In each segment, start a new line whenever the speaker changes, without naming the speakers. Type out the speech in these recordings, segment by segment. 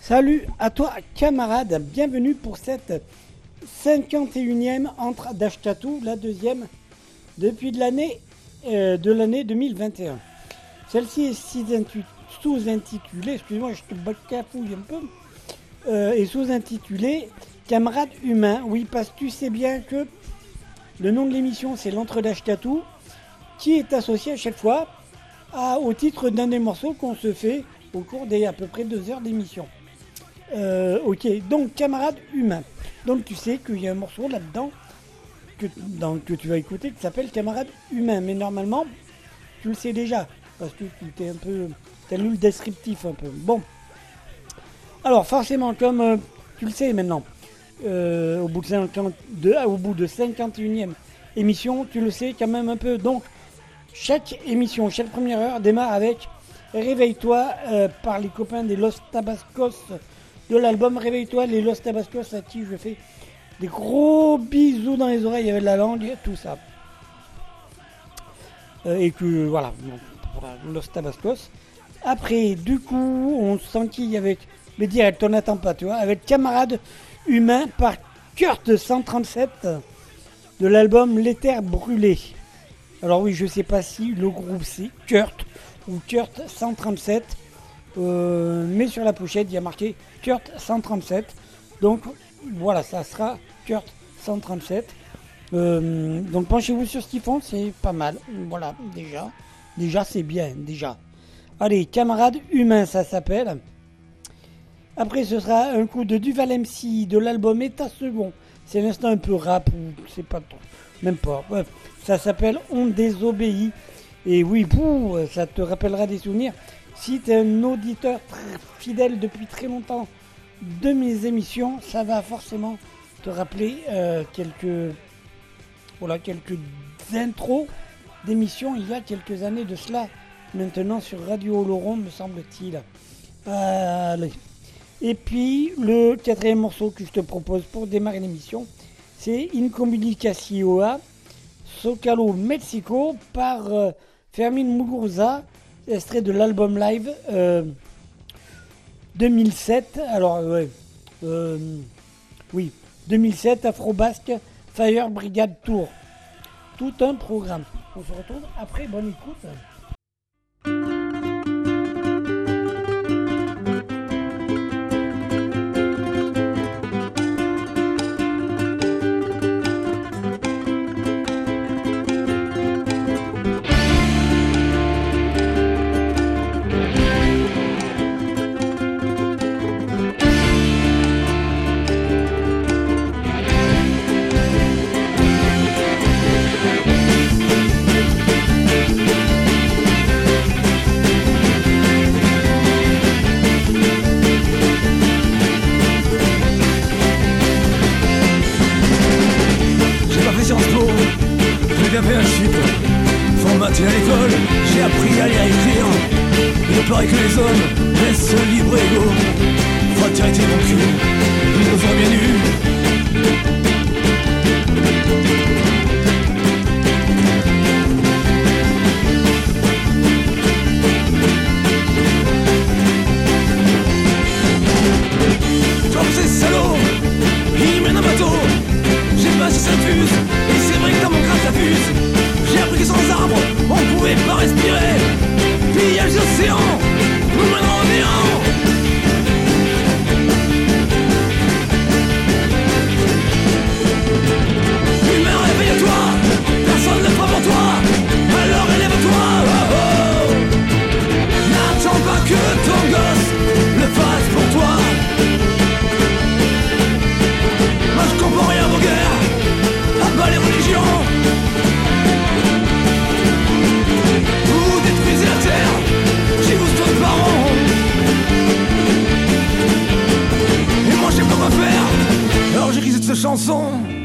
Salut à toi camarade, bienvenue pour cette 51e entre d'Ashkatou, la deuxième depuis de l'année euh, de l'année 2021. Celle-ci est sous-intitulée, excuse-moi, je te bacafouille un peu, euh, est sous-intitulée Camarade humain. Oui, parce que tu sais bien que le nom de l'émission c'est l'entre d'Ashkatou, qui est associé à chaque fois au titre d'un des morceaux qu'on se fait au cours des à peu près deux heures d'émission. Euh, ok, donc camarade humain. Donc tu sais qu'il y a un morceau là-dedans que, tu vas écouter qui s'appelle camarade humain. Mais normalement, tu le sais déjà. Parce que tu es un peu. as lu le descriptif un peu. Bon. Alors forcément, comme euh, tu le sais maintenant, euh, au, bout de au bout de 51e émission, tu le sais quand même un peu. Donc, chaque émission, chaque première heure démarre avec Réveille-toi par les copains des Los Tabascos de l'album Réveille-toi, les Los Tabascos à qui je fais des gros bisous dans les oreilles avec la langue, tout ça. Euh, et que voilà, Los Tabascos. Après, du coup, on s'enquille avec, mais direct, on n'attend pas, tu vois, avec Camarade Humain par Kurt 137 de l'album L'éther brûlé. Alors oui, je sais pas si le groupe c'est Kurt ou Kurt 137. Euh, mais sur la pochette, il y a marqué Kurt 137. Donc voilà, ça sera Kurt 137. Euh, donc penchez-vous sur ce qu'ils font, c'est pas mal. Voilà, déjà. Déjà, c'est bien, déjà. Allez, camarade humain, ça s'appelle. Après, ce sera un coup de Duval MC de l'album État Second. C'est l'instant un peu rap, c'est pas trop, même pas. Bref, ça s'appelle On désobéit. Et oui, ça te rappellera des souvenirs. Si tu es un auditeur fidèle depuis très longtemps de mes émissions, ça va forcément te rappeler euh, quelques, voilà, quelques intros d'émissions il y a quelques années de cela, maintenant sur Radio Oloron, me semble-t-il. Allez. Et puis, le quatrième morceau que je te propose pour démarrer l'émission, c'est Incommunicación Socalo Mexico par euh, Fermin Muguruza extrait de l'album live 2007. Euh, Alors, euh, oui, 2007, Afro-Basque Fire Brigade Tour. Tout un programme. On se retrouve après. Bonne écoute.
à l'école, j'ai appris à lire et écrire. Il ne paraît que les hommes restent libres et égaux. Va t'arrêter mon cul, une fois bien nu. Comme
ces salauds, ils mènent un bateau. J'ai pas si ça fuse,
et c'est vrai que dans mon crâne ça fuse sans arbres, on pouvait pas respirer. Pillage d'océan, nous menons
en néant. chanson.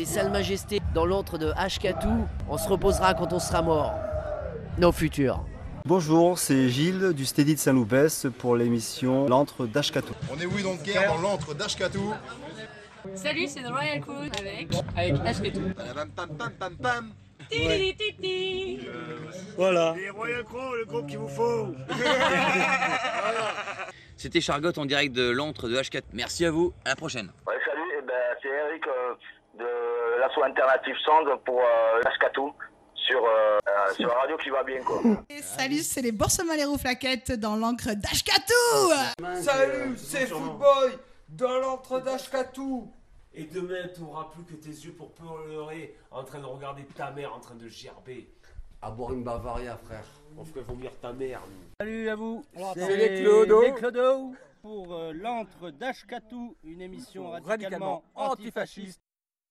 Des Salles Majestés dans l'antre de Ashkatou. On se reposera quand on sera mort. Nos futurs.
Bonjour, c'est Gilles du Steady de Saint-Loupès pour l'émission L'antre d'Ashkatou.
On est oui donc guerre dans l'antre d'Ashkatou.
Salut, c'est The Royal Crew avec avec Ashketou.
Pam pam pam pam pam.
Titi-titi-titi.
Voilà.
C'était Chargotte en direct de l'antre de H4. Merci à vous, à la prochaine.
Ouais, salut, eh ben, c'est Eric euh, de l'asso alternative Sound pour euh, Lascatou sur, euh, euh, sur la radio qui va bien quoi.
Et salut, c'est les Boursemaleros Flaquettes dans l'encre d'Ashkatou
Salut, c'est Footboy dans l'antre d'Ashkatou.
Et demain, tu n'auras plus que tes yeux pour pleurer en train de regarder ta mère en train de gerber.
À boire une Bavaria, frère.
On ferait vomir ta mère. nous.
Salut à vous,
C'est les Clodo.
les Clodo pour euh, l'antre d'Ashkatou, une émission radicalement,
Radicalement
antifasciste.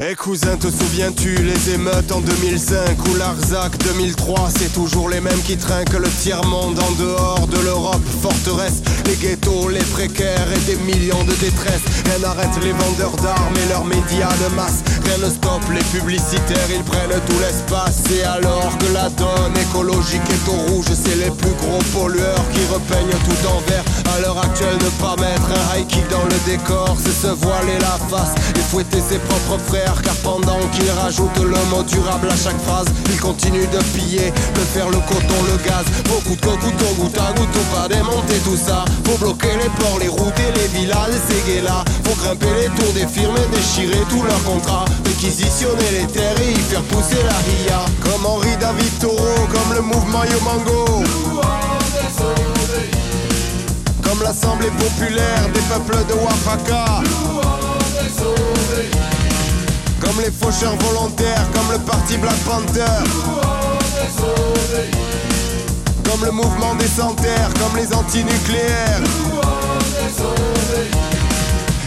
Eh cousin, te souviens-tu les émeutes en 2005 ou l'Arzac 2003 C'est toujours les mêmes qui trinquent le tiers-monde en dehors de l'Europe? Forteresse, les ghettos, les précaires et des millions de détresse Rien n'arrête les vendeurs d'armes et leurs médias de masse. Rien ne stoppe les publicitaires, ils prennent tout l'espace. Et alors que la donne écologique est au rouge. C'est les plus gros pollueurs qui repeignent tout en vert. À l'heure actuelle, ne pas mettre un high kick dans le décor C'est se voiler la face et fouetter ses propres frères car pendant qu'il rajoute le mot durable à chaque phrase Il continue de piller, de faire le coton, le gaz. Beaucoup de couteaux, goutte à goutte, faut pas démonter tout ça. Faut bloquer les ports, les routes et les villas, les là Faut grimper les tours des firmes et déchirer tous leurs contrats. Réquisitionner les terres et y faire pousser la ria. Comme Henri David Taureau, comme le mouvement Yomango Comme l'Assemblée populaire des peuples de Oaxaca comme les faucheurs volontaires, comme le parti Black Panther. Comme le mouvement des sanitaires, comme les antinucléaires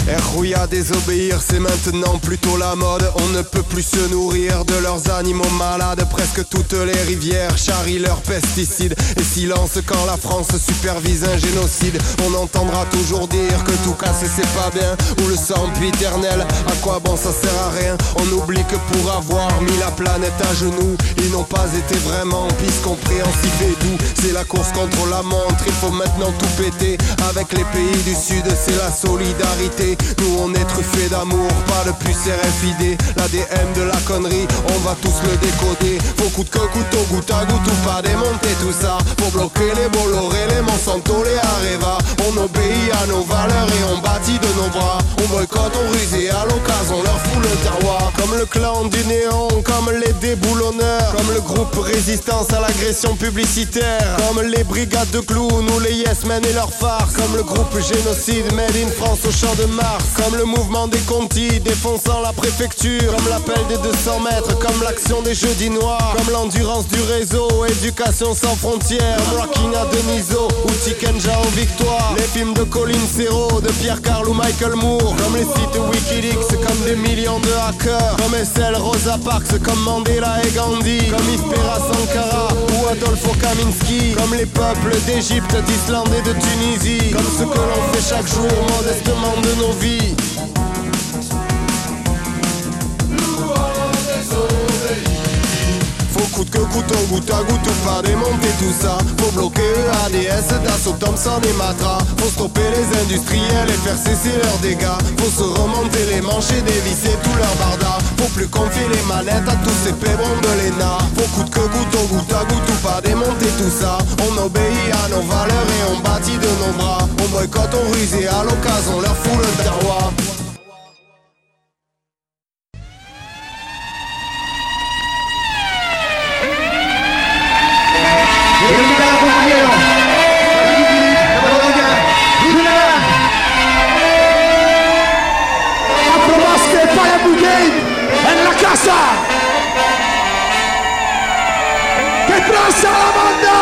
Rouya désobéir, c'est maintenant plutôt la mode. On ne peut plus se nourrir de leurs animaux malades. Presque toutes les rivières charrient leurs pesticides. Et silence quand la France supervise un génocide. On entendra toujours dire que tout casser c'est pas bien. Ou le sang éternel, à quoi bon ça sert à rien. On oublie que pour avoir mis la planète à genoux, ils n'ont pas été vraiment pis compréhensifs et doux. C'est la course contre la montre, il faut maintenant tout péter. Avec les pays du Sud, c'est la solidarité. Nous on est truffés d'amour, pas de puce RFID L'ADN de la connerie, on va tous le décoder. Faut coûte que couteau, goutte à goutte ou pas démonter tout ça. Faut bloquer les Bolloré, les Monsanto, les Areva On obéit à nos valeurs et on bâtit de nos bras. On boycotte, on ruse et à l'occasion on leur fout le terroir. Comme le clan du néon, comme les déboulonneurs. Comme le groupe résistance à l'agression publicitaire. Comme les brigades de clowns ou les yes men et leurs farces. Comme le groupe génocide made in France au champ de Mars Comme le mouvement des Conti défonçant la préfecture. Comme l'appel des 200 mètres Comme l'action des jeudis noirs. Comme l'endurance du réseau Éducation sans frontières. Comme Rocking à Deniso Ou Tikenja en victoire. Les films de Colin Serrault De Pierre Carl ou Michael Moore. Comme les sites Wikileaks Comme des millions de hackers. Comme SL Rosa Parks Comme Mandela et Gandhi. Comme Ispera Sankara Ou Kaminski Comme les peuples d'Égypte, d'Islande et de Tunisie Comme ce que l'on fait chaque jour modestement de nos vies coûte que couteau, goutte à goutte ou pas démonter tout ça. Faut bloquer ADS, Dassault, Thompson et Matra. Faut stopper les industriels et faire cesser leurs dégâts. Faut se remonter les manches et dévisser tout leur barda Faut plus confier les manettes à tous ces pébrons de l'ENA. Faut coûte que couteau, goutte à goutte ou pas démonter tout ça. On obéit à nos valeurs et on bâtit de nos bras. On boycotte, on ruse et à l'occasion on leur fout le terroir En la casa. ¡Que traza la banda!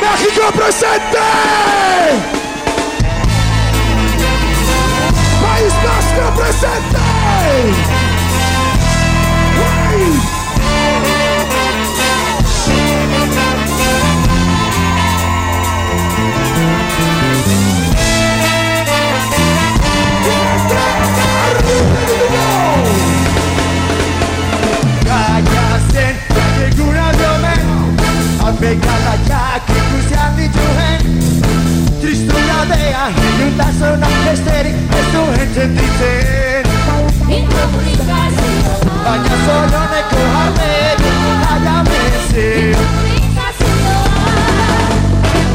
¡México presente! ¡País Vasco presente! Al pegar la que se ha dicho en Tristura de ayuda a estéril Esto gente dice Baina zorroneko jarreri Baina mezi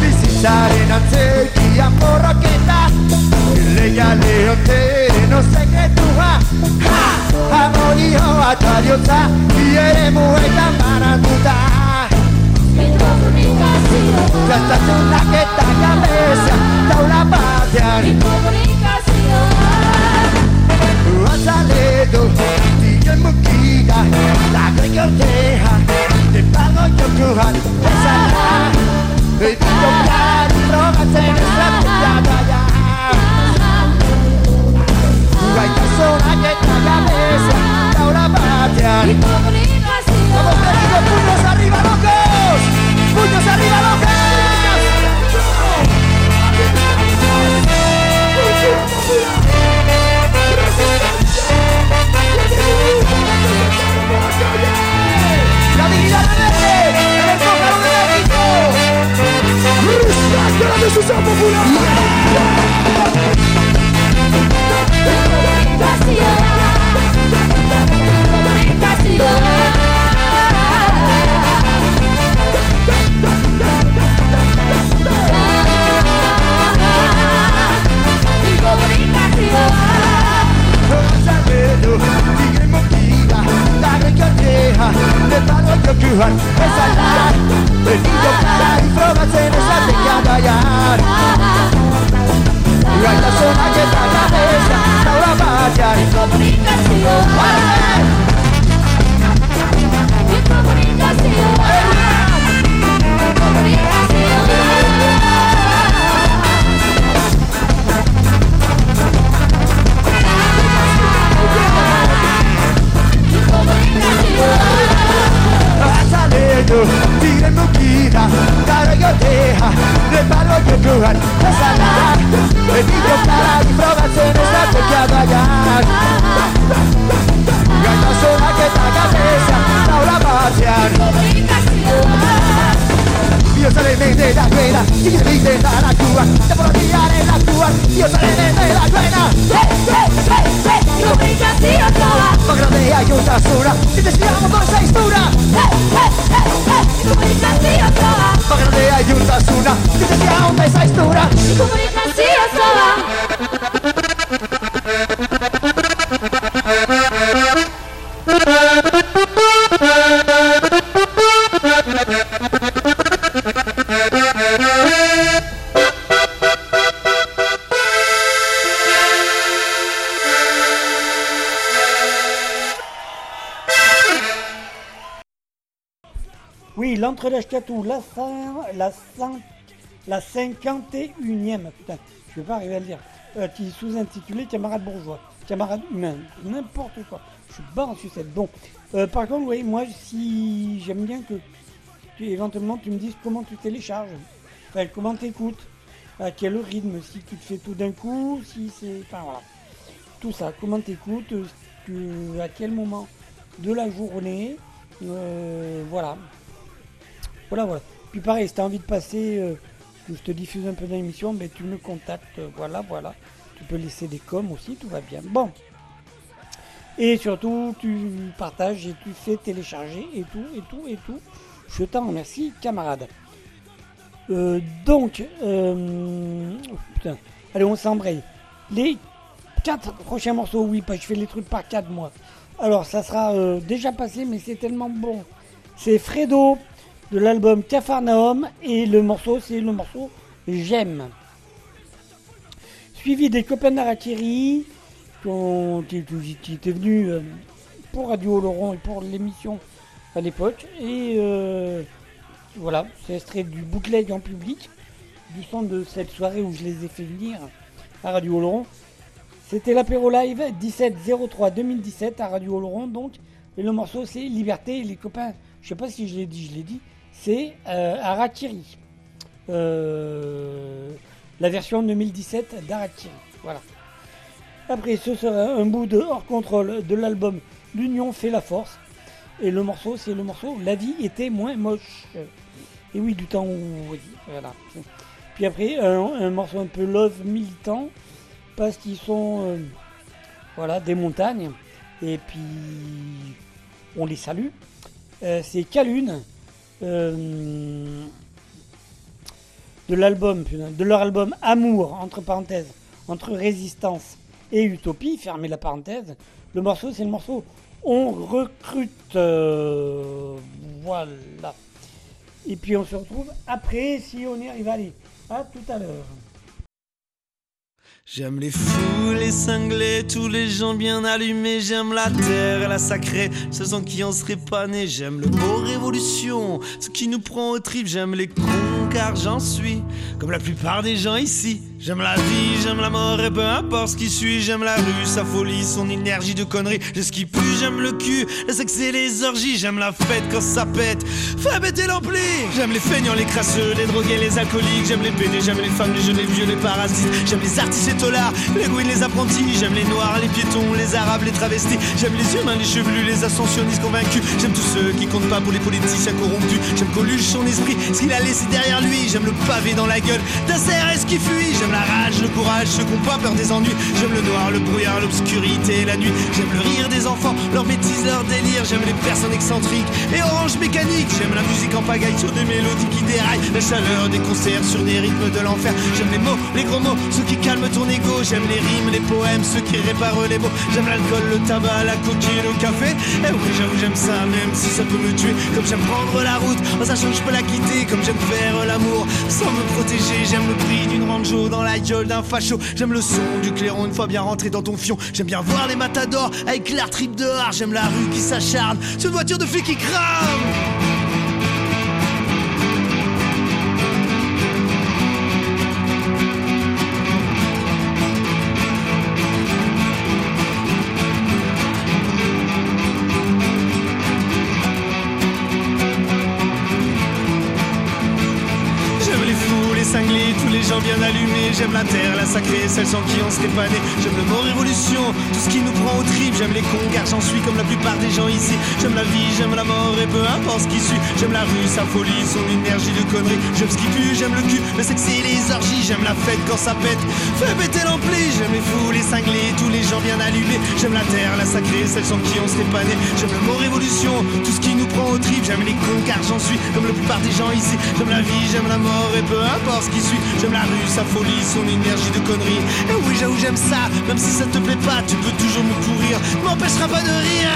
Bizitzaren antzekian borroketa Leia lehoteren osekretua Ha! Amorio atariotza muetan la estación la que está cabeza da una patria. Y comunicación. Ha salido y en moquilla la greca orteja de pago yo crujan pesará y tocar drogas en nuestra puta playa Gaita sola que está cabeza da una patria. Y comunicación. Vamos queridos puños arriba los que La dignidad de verde, en el Zócalo de México. Respecto a la decisión götteha Ne palo jokyhan Esallar Benito Informaciones atekadayan Hay la zona que está la mesa Ahora vaya y comunicación Comunicación yo Tigre mukira, karo yo deja Reparo yo lugar, pasará El niño para mi probación está bloqueado allá Gata sola que está cabeza, ahora va a ser Dios sale de la rueda, y se dice la cuba, te por en la cuba, Dios sale de la rueda. ¡Hey, hey, hey, hey! Sola, si te stiamo con sei stura. Comunicazione Ma grande aiuta sola, si te stiamo con sei stura.
Oui, la, la, la 51e, putain, je vais pas arriver à le dire, euh, qui est sous-intitulé Camarade bourgeois, camarade humain, n'importe quoi. Je suis bas en sucette. Bon, euh, par contre, oui, moi, si j'aime bien que tu, éventuellement tu me dises comment tu télécharges, enfin, comment t'écoutes, à quel rythme, si tu te fais tout d'un coup, si c'est. Enfin, voilà. Tout ça, comment t'écoutes, à quel moment de la journée, euh, voilà. Voilà, voilà. Puis pareil, si tu as envie de passer, euh, je te diffuse un peu dans l'émission, tu me contactes. euh, voilà, voilà. Tu peux laisser des coms aussi, tout va bien. Bon. Et surtout, tu partages et tu fais télécharger et tout, et tout, et tout. Je t'en remercie, camarade. Euh, donc, oh, putain. Allez, on s'embraye. Les quatre prochains morceaux, oui, je fais les trucs par quatre, moi. Alors, ça sera déjà passé, mais c'est tellement bon. C'est Fredo de l'album Cafarnaum et le morceau, c'est le morceau J'aime. Suivi des copains d'Arakiri qui, étaient venus pour Radio Laurent et pour l'émission à l'époque. Et euh, voilà, c'est extrait du bootleg en public. du son de cette soirée où je les ai fait venir à Radio Oloron. C'était l'apéro live 17-03-2017 à Radio Oloron donc. Et le morceau c'est Liberté. Et les copains, je sais pas si je l'ai dit, je l'ai dit, c'est euh, Arakiri. Euh, la version 2017 d'Arakiri. Voilà. Après, ce sera un bout de hors contrôle de l'album L'Union fait la force. Et le morceau, c'est le morceau La vie était moins moche. Et oui, du temps où. Puis après, un, morceau un peu love militant, parce qu'ils sont. euh, voilà, des montagnes. Et puis. On les salue. C'est Calune. Euh, de l'album, de leur album Amour, entre parenthèses, entre résistance et utopie, fermez la parenthèse. Le morceau, c'est le morceau On recrute. euh, voilà. Et puis on se retrouve après si on y arrive. Allez, à tout à l'heure.
J'aime les fous, les cinglés, tous les gens bien allumés. J'aime la terre et la sacrée, ce sang qui en serait pas né. J'aime le mot révolution, ce qui nous prend au trip. J'aime les cons car j'en suis, comme la plupart des gens ici. J'aime la vie, j'aime la mort et peu importe ce qui suit. J'aime la rue, sa folie, son énergie de conneries. Je ce qui pue, j'aime le cul, le sexe et les orgies. J'aime la fête quand ça pète, fais péter l'ampli. J'aime les feignants, les crasseux, les drogués, les alcooliques. J'aime les pédés, j'aime les femmes, les jeunes, les vieux, les parasites. J'aime les artistes et tolards, les gouines, les apprentis. J'aime les noirs, les piétons, les arabes, les travestis. J'aime les humains, les chevelus, les ascensionnistes convaincus. J'aime tous ceux qui comptent pas pour les politiciens corrompus. J'aime Coluche, son esprit, ce qu'il a laissé derrière lui. J'aime le pavé dans la gueule d'un CRS qui fuit. J'aime la rage, le courage, ceux qui ont pas peur des ennuis. J'aime le noir, le brouillard, l'obscurité la nuit. J'aime le rire des enfants, leur bêtise, leur délire. J'aime les personnes excentriques et orange mécanique. J'aime la musique en pagaille sur des mélodies qui déraillent. La chaleur des concerts sur des rythmes de l'enfer. J'aime les mots, les gros mots, ceux qui calment ton ego. J'aime les rimes, les poèmes, ceux qui réparent les mots. J'aime l'alcool, le tabac, la coquille, le café. Et oui, j'avoue, j'aime ça, même si ça peut me tuer. Comme j'aime prendre la route, en sachant que je peux la quitter. Comme j'aime faire sans me protéger. J'aime le prix d'une ranjo dans la gueule d'un facho. J'aime le son du clairon une fois bien rentré dans ton fion. J'aime bien voir les matadors avec l'art trip dehors. J'aime la rue qui s'acharne sur une voiture de flic qui crame. J'aime la terre, la sacrée, celle sans qui on serait pas. J'aime le mot révolution, tout ce qui nous prend au trip. J'aime les cons j'en suis comme la plupart des gens ici. J'aime la vie, j'aime la mort et peu importe ce qui suit. J'aime la rue, sa folie, son énergie J'aime ce qui pue, j'aime le cul, le sexe et les orgies. J'aime la fête quand ça pète, fais péter l'ampli. J'aime les fous, les cinglés, tous les gens bien allumés. J'aime la terre, la sacrée, celle sans qui on serait pas né. J'aime le mot révolution, tout ce qui nous prend au trip. J'aime les cons car j'en suis comme la plupart des gens ici. J'aime la vie, j'aime la mort et peu importe ce qui suit. J'aime la rue, sa folie, son énergie de conneries. Et oui, j'avoue, j'aime ça, même si ça te plaît pas, tu peux toujours me courir. Tu m'empêcheras pas de rire.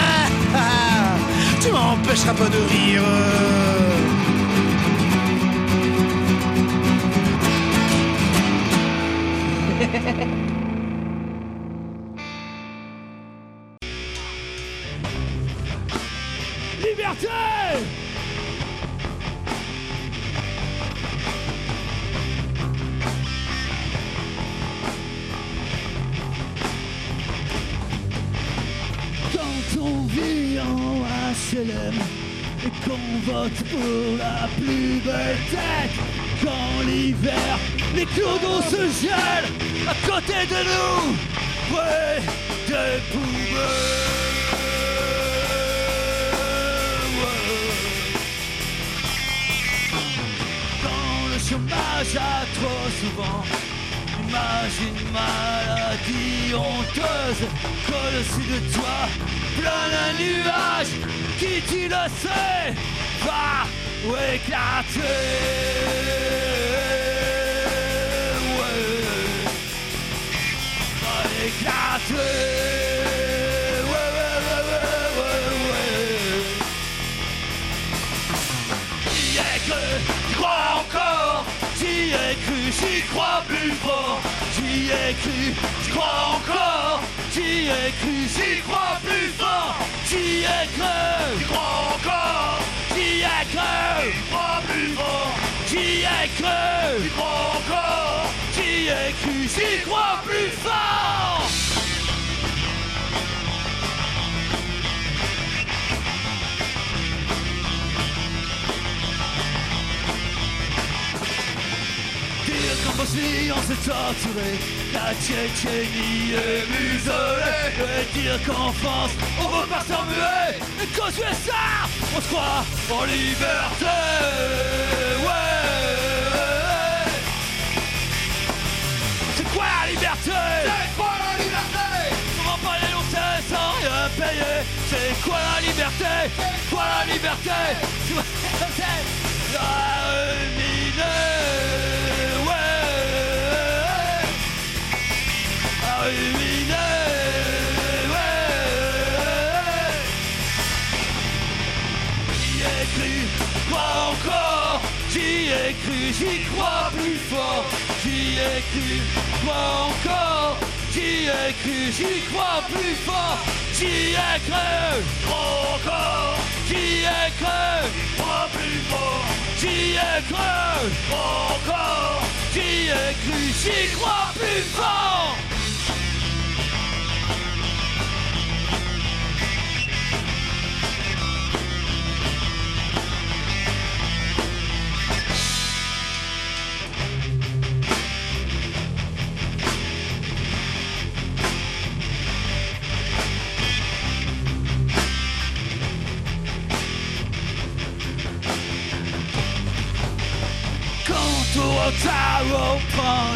Tu m'empêcheras pas de rire.
Cru, j'y crois encore. J'y ai cru, j'y crois plus fort. J'y ai cru, j'y crois encore. J'y ai cru, j'y crois plus fort. j'y ai cru, j'y crois encore, j'y ai cru, j'y crois plus fort. Dire qu'en on s'est torturé, la Tchétchénie est muselée. Et dire qu'en France on veut pas s'en muer, et qu'aux USA on se croit en liberté. Ouais. C'est quoi la liberté? C'est quoi la liberté? Comment parler longtemps sans rien payer C'est quoi la liberté? C'est quoi la liberté? C'est la ruiner, crois encore. J'y ai cru, j'y crois plus fort. J'y ai cru, crois encore. J'y ai cru, j'y crois plus fort. J'y ai cru, crois encore. J'y ai cru, crois plus fort. J'y ai cru, crois encore. J'y ai cru, j'y crois plus fort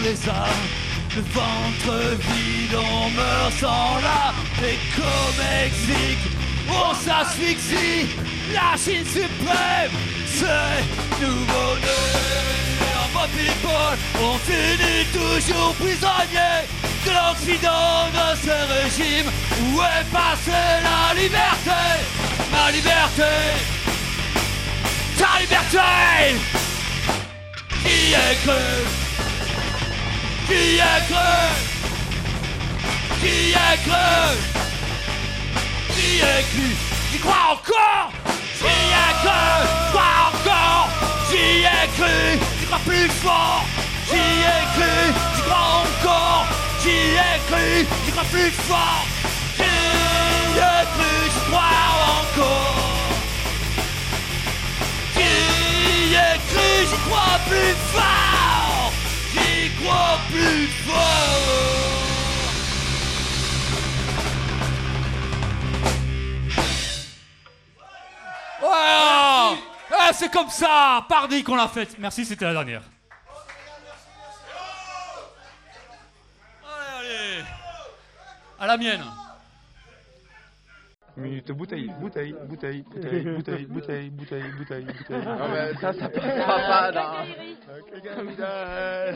les armes Le ventre vide, on meurt sans là. Et comme Mexique, on s'asphyxie La Chine suprême, c'est nouveau-né on finit toujours prisonnier De l'Occident de ce régime Où est passée la liberté Ma liberté Ta liberté. Qui est cru qui a cru Qui a cru Qui a cru Qui croit encore? Qui a cru Croit encore? Qui a cru Qui croit plus fort? Qui a cru Qui croit encore? Qui a cru Qui croit plus fort? Qui a cru Qui croit encore? Qui a cru J'y crois plus fort!
Ah, C'est comme ça. Pardi qu'on l'a faite. Merci, c'était la dernière. Allez, allez. À la mienne
Minute bouteille, bouteille, bouteille, bouteille, bouteille, bouteille, bouteille, bouteille, bouteille.
Non, mais ça, ça
passe
pas.
Ça pas.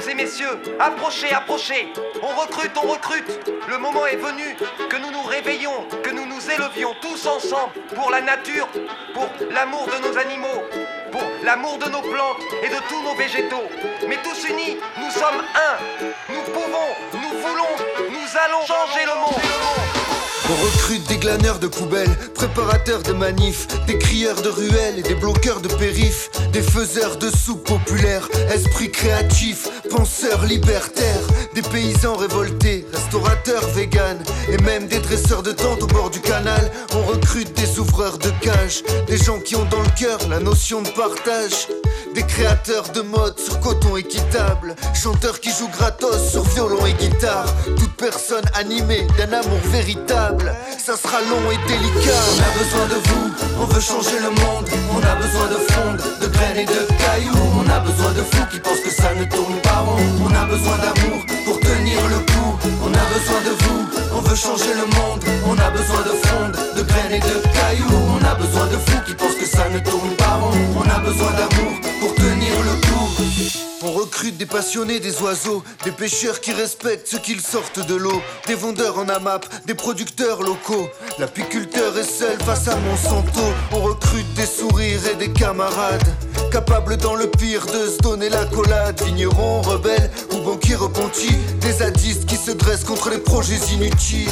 Mesdames et messieurs, approchez, approchez. On recrute, on recrute. Le moment est venu que nous nous réveillons, que nous nous élevions tous ensemble pour la nature, pour l'amour de nos animaux, pour l'amour de nos plantes et de tous nos végétaux. Mais tous unis, nous sommes un. Nous pouvons, nous voulons, nous allons changer le monde.
On recrute des glaneurs de poubelles, préparateurs de manifs, des crieurs de ruelles et des bloqueurs de périph', des faiseurs de soupe populaires, esprits créatifs, penseurs libertaires, des paysans révoltés, restaurateurs véganes et même des dresseurs de tentes au bord du canal. On recrute des ouvreurs de cages, des gens qui ont dans le cœur la notion de partage. Des créateurs de mode sur coton équitable, chanteurs qui jouent gratos sur violon et guitare. Toute personne animée d'un amour véritable, ça sera long et délicat. On a besoin de vous, on veut changer le monde. On a besoin de fronde, de graines et de cailloux. On a besoin de fous qui pensent que ça ne tourne pas rond. On a besoin d'amour pour tenir le coup. On a besoin de vous, on veut changer le monde. On a besoin de fronde, de graines et de cailloux. On a besoin de fous qui pensent que ça ne tourne pas rond. On a besoin d'amour pour tenir le coup. On recrute des passionnés des oiseaux, des pêcheurs qui respectent ceux qu'ils sortent de l'eau, des vendeurs en AMAP, des producteurs locaux. L'apiculteur est seul face à Monsanto. On recrute des sourires et des camarades, capables dans le pire de se donner la collade. Vignerons, rebelles ou banquiers repentis, des zadistes qui se dressent contre les projets inutiles.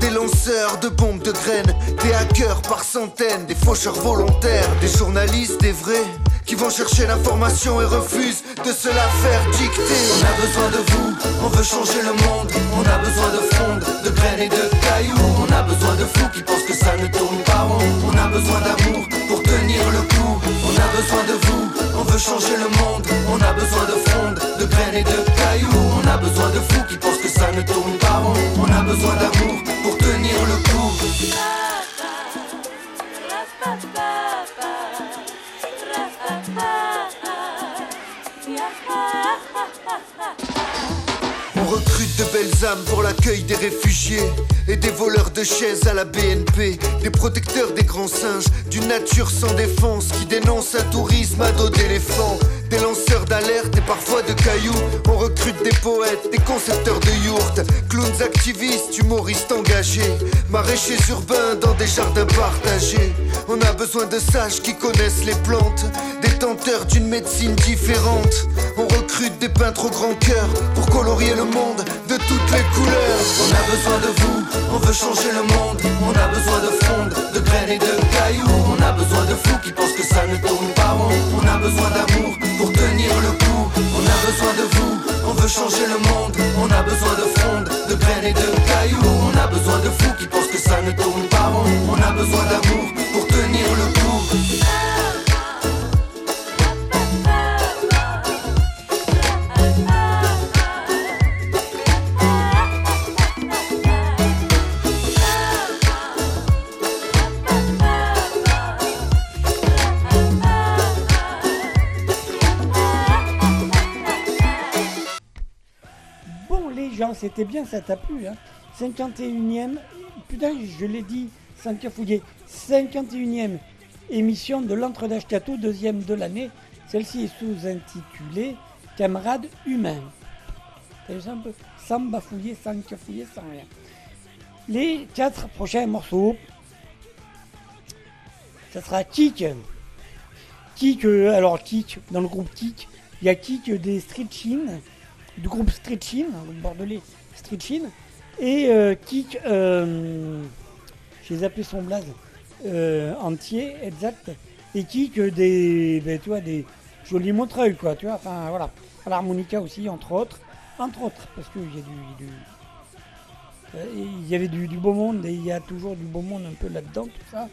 Des lanceurs de bombes de graines, des hackers par centaines, des faucheurs volontaires, des journalistes, des vrais, qui vont chercher l'information et refusent de se la faire dicter. On a besoin de vous, on veut changer le monde. On a besoin de fronde, de graines et de cailloux. On a besoin de fous qui pensent que ça ne tourne pas rond. On a besoin d'amour pour tenir le coup. On a besoin de vous, on veut changer le monde. On a besoin de fronde, de graines et de cailloux. On a besoin de fous qui pensent que ça ne tourne pas rond. On a besoin d'amour pour tenir le coup. Recrute de belles âmes pour l'accueil des réfugiés et des voleurs de chaises à la BNP, des protecteurs des grands singes, d'une nature sans défense qui dénonce un tourisme à dos d'éléphants, des lanceurs d'alerte et parfois de cailloux. On recrute des poètes, des concepteurs de yourtes, clowns activistes, humoristes engagés, maraîchers urbains dans des jardins partagés. On a besoin de sages qui connaissent les plantes, détenteurs d'une médecine différente. On recrute des peintres au grand cœur pour colorier le monde de toutes les couleurs. On a besoin de vous, on veut changer le monde. On a besoin de fronde, de graines et de cailloux. On a besoin de fous qui pensent que ça ne tourne pas. On a besoin d'amour pour On a besoin de vous, on veut changer le monde. On a besoin de fronde, de graines et de cailloux. On a besoin de fous qui pensent que ça ne tourne pas rond. On a besoin d'amour pour tenir le coup.
C'était bien, ça t'a plu. Hein 51e, putain, je l'ai dit, sans cafouiller, 51e émission de l'Entre d'Ashkato, deuxième de l'année. Celle-ci est sous-intitulée Camarades humains. T'as un peu? Sans bafouiller, sans cafouiller, sans rien. Les quatre prochains morceaux, ça sera Kik. Kik, euh, alors Kik, dans le groupe Kik, il y a Kik des Street Chin, du groupe Street Chin, le bordelais Street Chin, et euh, Kik, euh, les appelé son blaze, euh, entier, exact, et Kik euh, des, ben, tu des jolis montreuils, quoi, tu vois, enfin voilà, à l'harmonica aussi, entre autres, entre autres, parce qu'il y a du, euh, il y avait du, du beau monde et il y a toujours du beau monde un peu là-dedans, tout ça.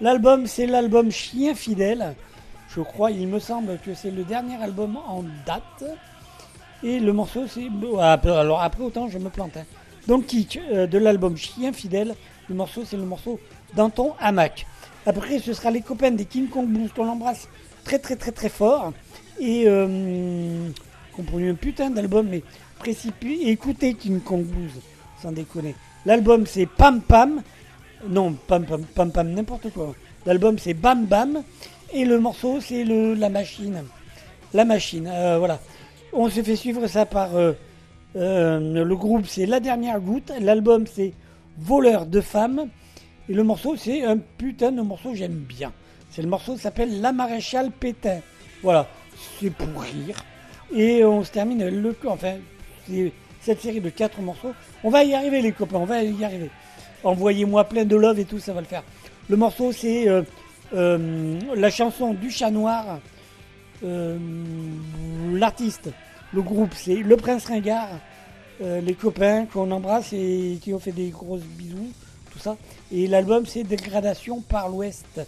L'album, c'est l'album Chien Fidèle. Je crois, il me semble que c'est le dernier album en date. Et le morceau, c'est. Ah, alors après, autant je me plante. Hein. Donc, Kitsch, euh, de l'album Chien Fidèle, le morceau, c'est le morceau Dans ton hamac. Après, ce sera les copains des King Kong Blues qu'on embrasse très, très, très, très fort. Et euh, un putain d'album, mais précipite. Écoutez King Kong Blues, sans déconner. L'album, c'est Pam Pam.
Non, Pam Pam, Pam Pam, n'importe quoi. L'album, c'est Bam Bam. Et le morceau, c'est le, la machine. La machine, euh, voilà on s'est fait suivre ça par euh, euh, le groupe, c'est La Dernière Goutte. L'album, c'est Voleur de femmes. Et le morceau, c'est un putain de morceau j'aime bien. C'est le morceau qui s'appelle La Maréchale Pétain. Voilà, c'est pour rire. Et on se termine le. Enfin, cette série de quatre morceaux. On va y arriver, les copains, on va y arriver. Envoyez-moi plein de love et tout, ça va le faire. Le morceau, c'est euh, la chanson du chat noir. L'artiste, le groupe, c'est le Prince Ringard, euh, les copains qu'on embrasse et qui ont fait des grosses bisous, tout ça. Et l'album, c'est Dégradation par l'Ouest.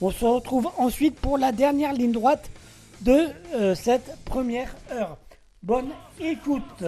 On se retrouve ensuite pour la dernière ligne droite de euh, cette première heure. Bonne écoute.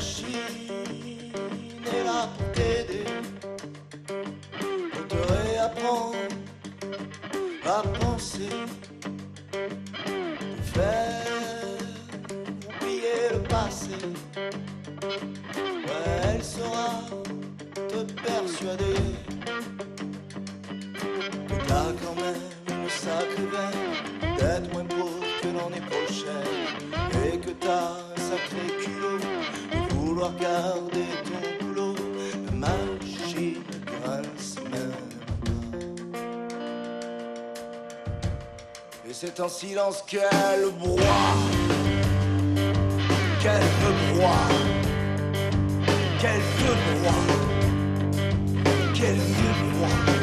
She. Silence qu'elle broie, qu'elle me broie, qu'elle te broie, qu'elle me broie.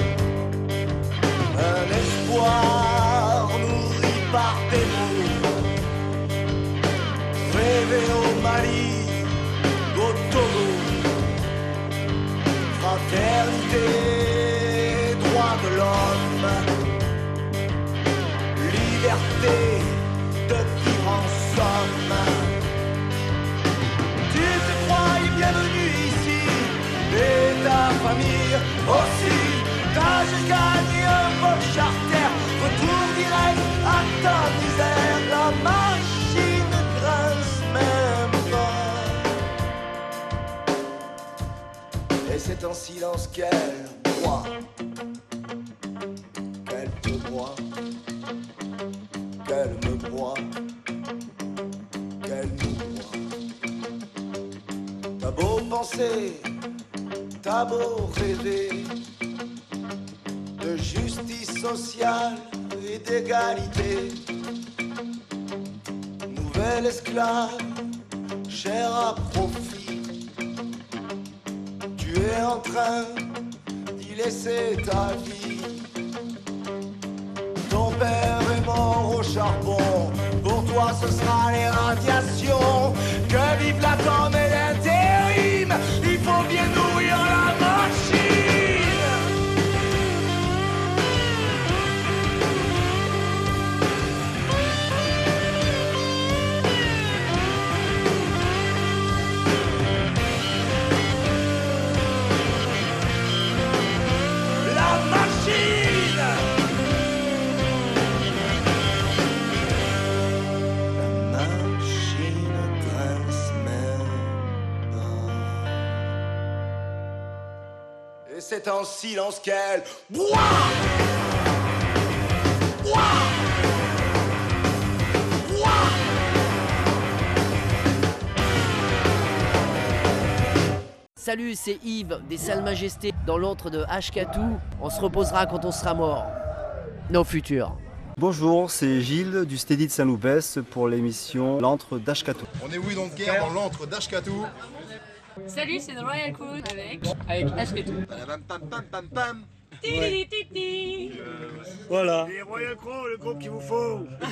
Silence qu'elle broie, qu'elle te broie, qu'elle me broie, qu'elle nous broie. T'as beau penser, t'as beau
Salut, c'est Yves des Salles Majestés dans l'antre de Ashkatou. On se reposera quand on sera mort. Nos futurs.
Bonjour, c'est Gilles du Steady de Saint-Loupès pour l'émission L'antre d'Ashkatou.
On est oui donc guerre dans l'antre d'Ashkatou.
Salut, c'est The Royal Crew avec. Avec Ashketou.
Pam pam pam pam.
Titi, titi.
Voilà.
Les Royal Crow, le groupe qu'il vous faut.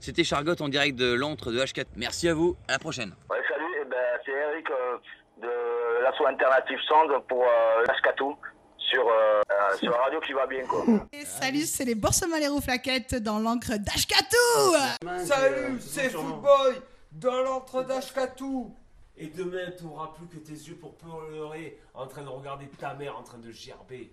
C'était Chargotte en direct de l'antre de H4. Merci à vous, à la prochaine.
Ouais, salut, eh ben, c'est Eric euh, de l'asso alternative Sound pour euh, Ashkatou sur, euh, euh, sur la radio qui va bien quoi.
Et salut, c'est les Boursemaleros Flaquettes dans l'encre d'Ashkatou
Salut, c'est Footboy dans l'antre d'Ashkatou.
Et demain, tu n'auras plus que tes yeux pour pleurer en train de regarder ta mère en train de gerber.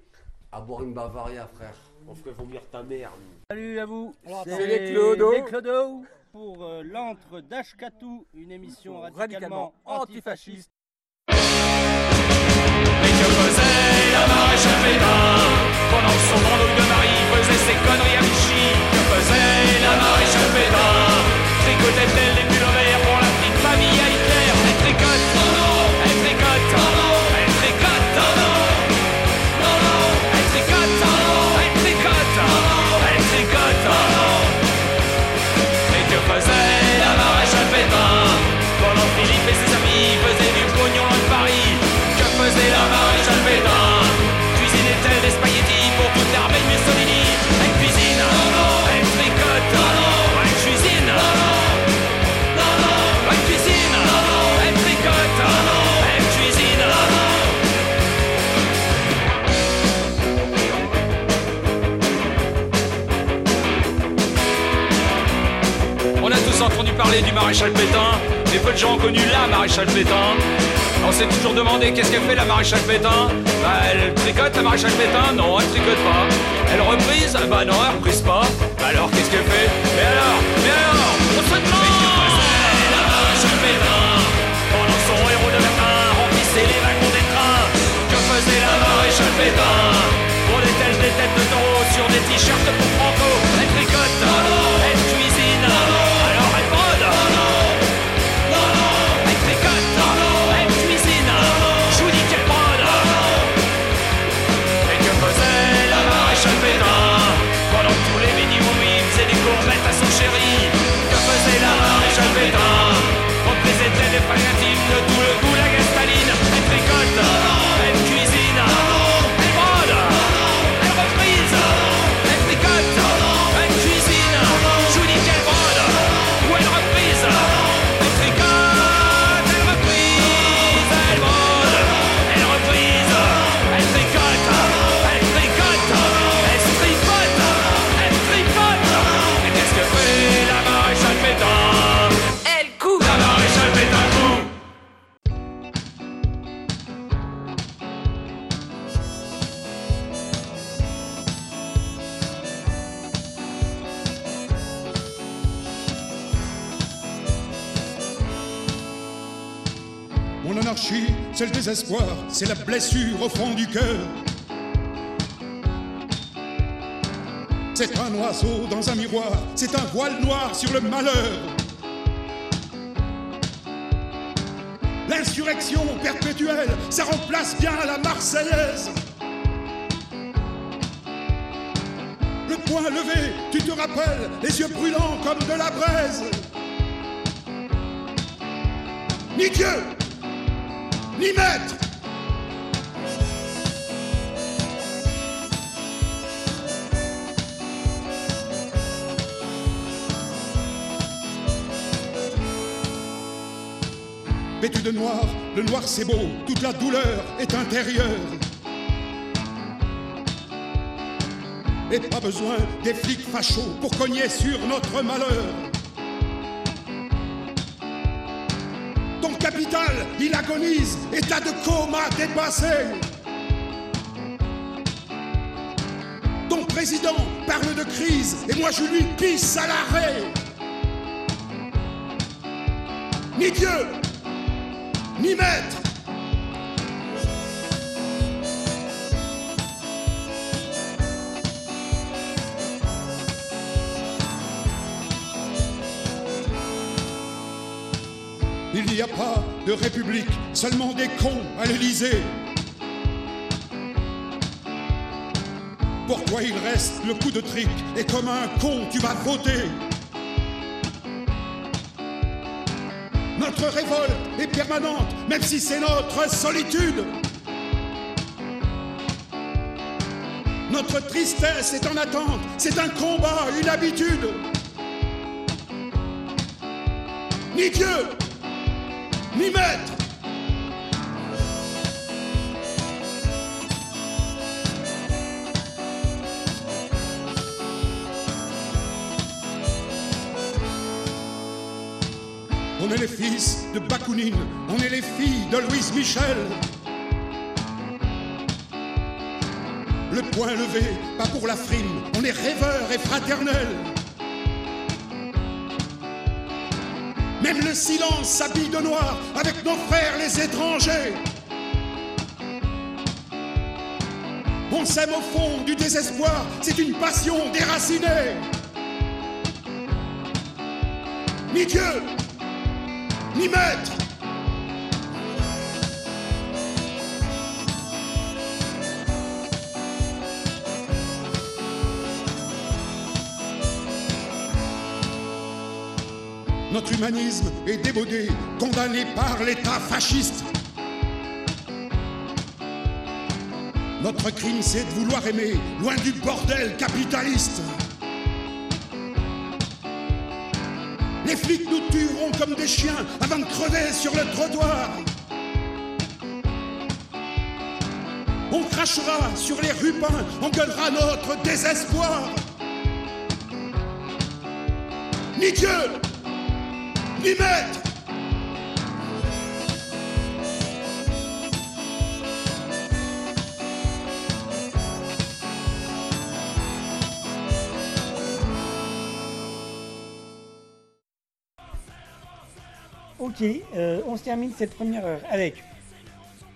À boire une Bavaria, frère.
On ferait vomir ta mère.
Salut à vous.
C'est les Clodo.
Les Clodo pour euh, l'antre d'Ashkatou, une émission radicalement antifasciste.
la maréchale Pétain Pendant que son grand de mari faisait ses conneries à Vichy. Que faisait la maréchale Pétain Tricotait-elle des pulls verts pour la petite famille à Hitler Elle tricote, parler du maréchal Pétain, mais peu de gens ont connu la maréchal Pétain. On s'est toujours demandé qu'est-ce qu'elle fait la maréchal Pétain Bah elle tricote la maréchal Pétain Non, elle tricote pas. Elle reprise Bah non, elle reprise pas. Alors qu'est-ce qu'elle fait Mais alors Mais alors On se demande la maréchal Pétain Pendant son héros de matin remplissait les wagons des trains Que faisait la maréchal Pétain Roulait-elle des têtes de taureau sur des t-shirts pour Franco
c'est la blessure au fond du cœur. C'est un oiseau dans un miroir, c'est un voile noir sur le malheur. L'insurrection perpétuelle, ça remplace bien la Marseillaise. Le poing levé, tu te rappelles, les yeux brûlants comme de la braise. Ni Dieu, ni maître. Vêtu de noir, le noir c'est beau, toute la douleur est intérieure. Et pas besoin des flics fachos pour cogner sur notre malheur. Il agonise, état de coma dépassé. Ton président parle de crise et moi je lui pisse à l'arrêt. Ni Dieu, ni maître. Il n'y a pas de république, seulement des cons à l'Élysée. Pour toi, il reste le coup de trick, et comme un con, tu vas voter? Notre révolte est permanente, même si c'est notre solitude. Notre tristesse est en attente, c'est un combat, une habitude. Ni Dieu, ni maître. On est les fils de Bakounine, on est les filles de Louise Michel. Le poing levé, pas pour la frime, on est rêveurs et fraternels. Même le silence s'habille de noir avec nos frères les étrangers. On s'aime au fond du désespoir, c'est une passion déracinée. Ni Dieu, ni maître. Notre humanisme est démodé, condamné par l'État fasciste. Notre crime, c'est de vouloir aimer, loin du bordel capitaliste. Les flics nous tueront comme des chiens avant de crever sur le trottoir. On crachera sur les rupins, on gueulera notre désespoir. Ni Dieu,
Ok, euh, on se termine cette première heure avec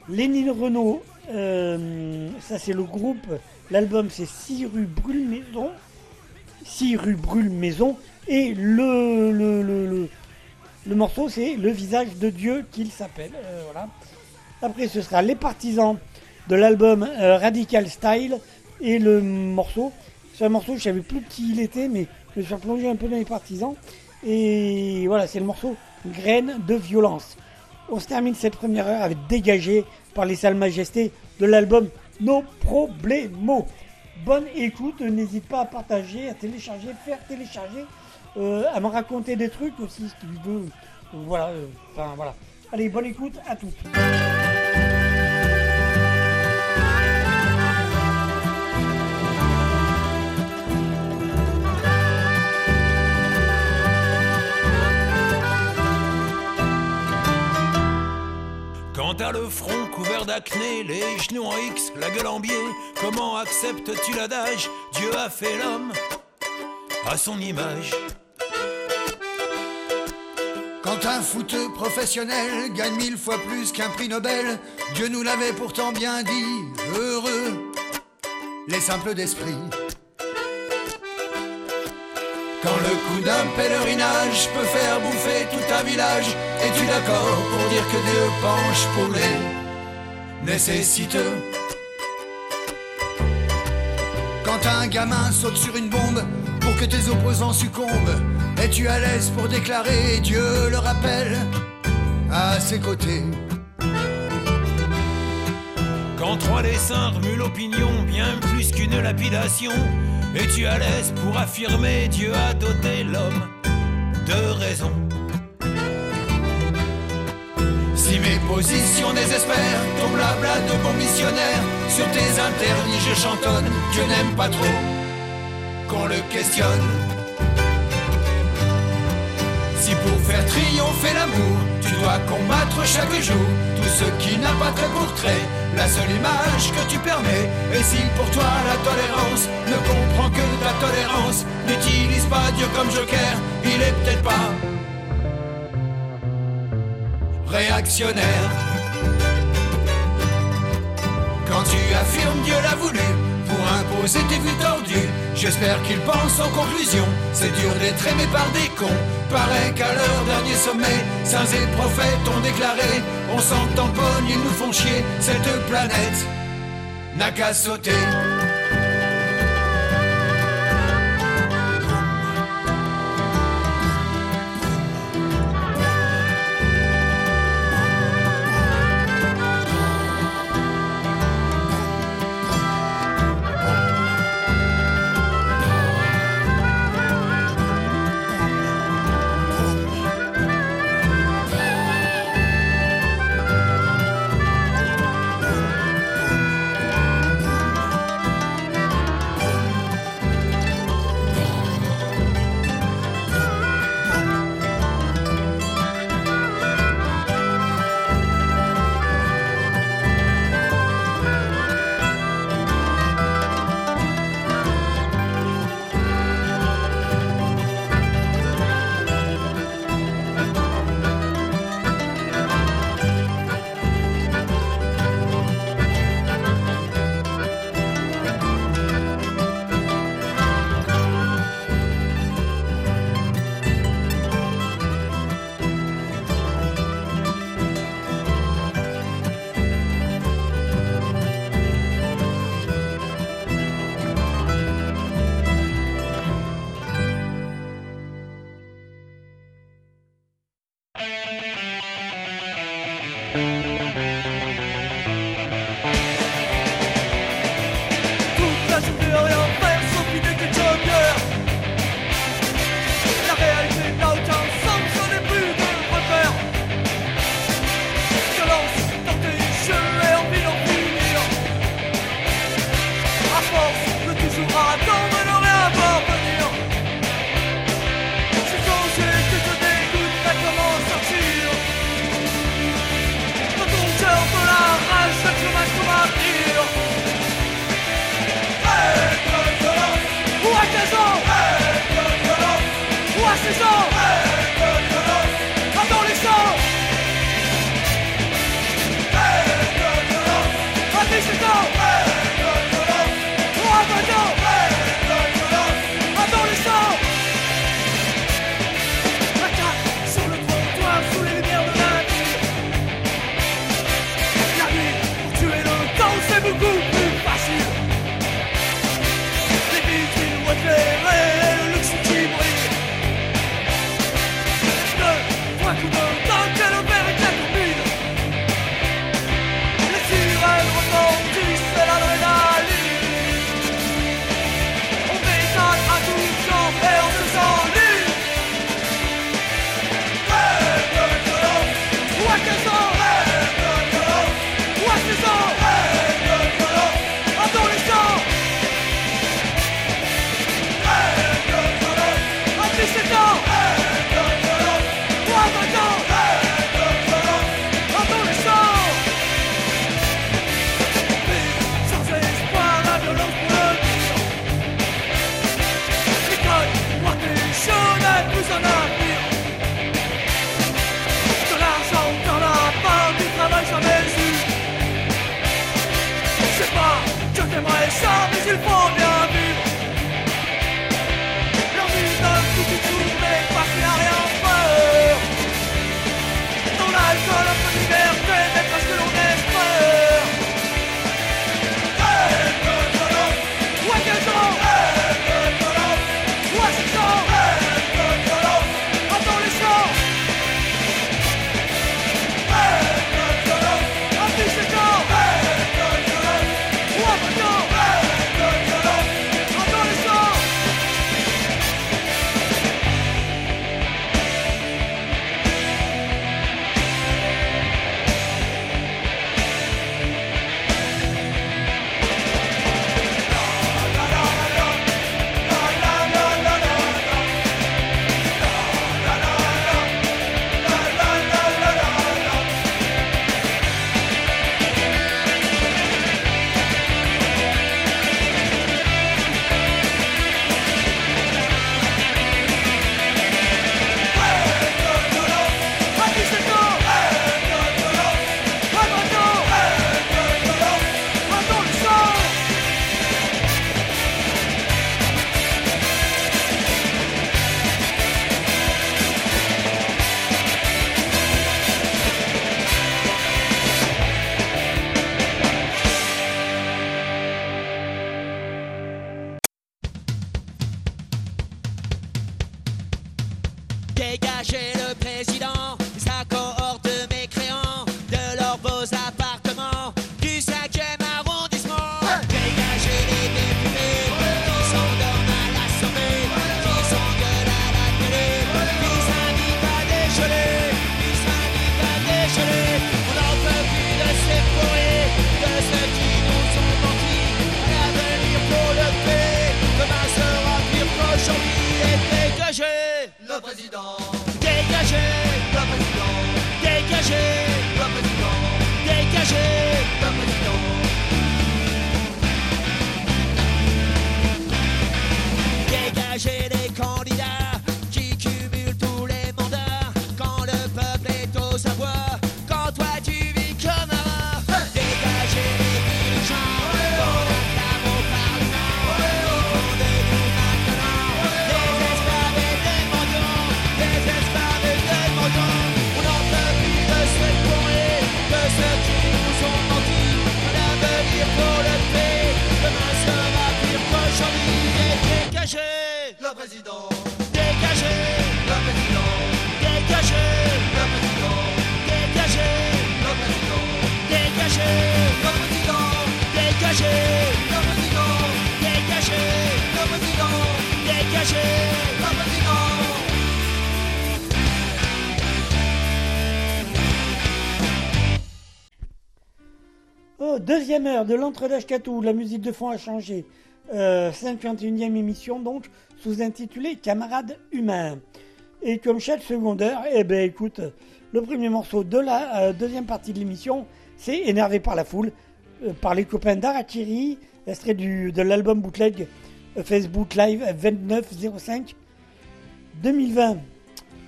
Lénine Renault. euh, ça, c'est le groupe. L'album, c'est 6 rue Brûle Maison. 6 rue Brûle Maison. Et le, le, le morceau, c'est Le visage de Dieu qu'il s'appelle. euh, voilà. Après, ce sera Les Partisans de l'album euh, Radical Style. Et le morceau, c'est un morceau, je savais plus qui il était, mais je me suis plongé un peu dans les partisans. Et voilà, c'est le morceau Graines de violence. On se termine cette première heure avec Dégagé par les salles majestés de l'album No Problemo. Bonne écoute, n'hésite pas à partager, à télécharger, faire télécharger, euh, à me raconter des trucs aussi si tu veux. Voilà, euh, enfin voilà. Allez, bonne écoute à toutes.
Quand t'as le front couvert d'acné, les genoux en X, la gueule en biais, comment acceptes-tu l'adage? Dieu a fait l'homme à son image.
Quand un footeux professionnel gagne mille fois plus qu'un prix Nobel, Dieu nous l'avait pourtant bien dit, heureux les simples d'esprit. Quand le coup d'un pèlerinage peut faire bouffer tout un village, es-tu d'accord pour dire que Dieu penche pour les nécessiteux? Quand un gamin saute sur une bombe que tes opposants succombent, es-tu à l'aise pour déclarer Dieu le rappelle à ses côtés?
Quand trois dessins remuent l'opinion bien plus qu'une lapidation, es-tu à l'aise pour affirmer Dieu a doté l'homme de raison? Si mes positions désespèrent, ton blabla de bon missionnaire, sur tes interdits je chantonne, Dieu n'aime pas trop qu'on le questionne. Si pour faire triompher l'amour, tu dois combattre chaque jour tout ce qui n'a pas trait pour trait, la seule image que tu permets. Et si pour toi la tolérance ne comprend que ta tolérance, n'utilise pas Dieu comme joker, il est peut-être pas réactionnaire. Quand tu affirmes Dieu l'a voulu pour imposer tes vues tordues, j'espère qu'il pense en conclusion. C'est dur d'être aimé par des cons. Paraît qu'à leur dernier sommet, saints et prophètes ont déclaré On s'en tamponne, ils nous font chier, cette planète n'a qu'à sauter.
Heure de l'entre Catou, la musique de fond a changé. Euh, 51e émission donc, sous-intitulée Camarades humains. Et comme chaque seconde heure, eh ben écoute, le premier morceau de la euh, deuxième partie de l'émission, c'est Énervé par la foule, euh, par les copains d'Arakiri, extrait du, de l'album bootleg euh, Facebook Live 2905 2020.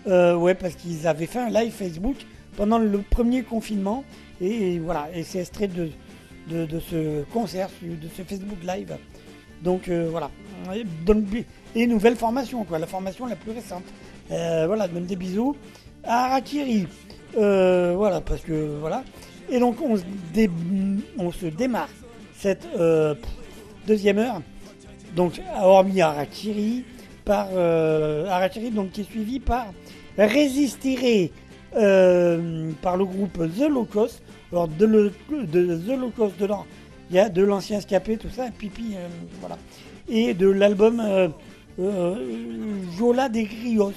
Euh, ouais, parce qu'ils avaient fait un live Facebook pendant le premier confinement. Et, voilà, et c'est extrait de, de, ce concert, de ce Facebook Live. Donc euh, voilà. Et, nouvelle formation, quoi, la formation la plus récente. Euh, voilà, donne des bisous à Harakiri. Euh, voilà, parce que voilà. Et donc on se, démarre cette deuxième heure. Donc hormis Harakiri, par Harakiri, donc qui est suivi par Résistirer euh, par le groupe The Low Cost. Alors de, le, de dedans, il y a de l'ancien Scapé, tout ça, Pipi, euh, voilà. Et de l'album euh, euh, Yola des Grios.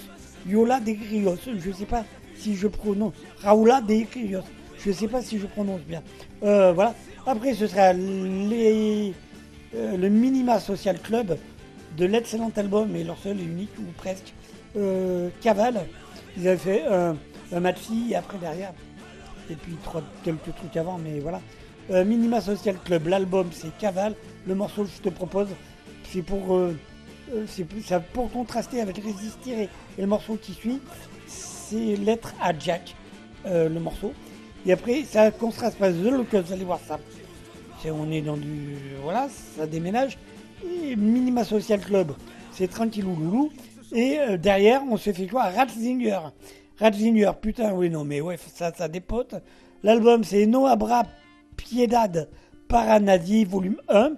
Yola des Grios, je sais pas si je prononce. Raoula des Grios, je sais pas si je prononce bien. Voilà. Après, ce sera le Minima Social Club de l'excellent album, et leur seul et unique, ou presque, Caval. Ils avaient fait un, Maxi et après derrière, et puis trois, quelques trucs avant, mais voilà. Euh, Minima Social Club, l'album c'est Caval. Le morceau que je te propose, c'est pour, euh, euh, pour- contraster avec Résister et, le morceau qui suit, c'est Lettre à Jack, le morceau. Et après, ça contraste pas The Locals, vous allez voir ça. On est dans du. Voilà, ça déménage. Et Minima Social Club, c'est tranquillou loulou. Et derrière, on se fait quoi? Ratzinger. Ratzinger, putain, oui, non, mais ouais, ça, ça dépote. L'album, c'est No Abra Piedad Paranadi, volume 1.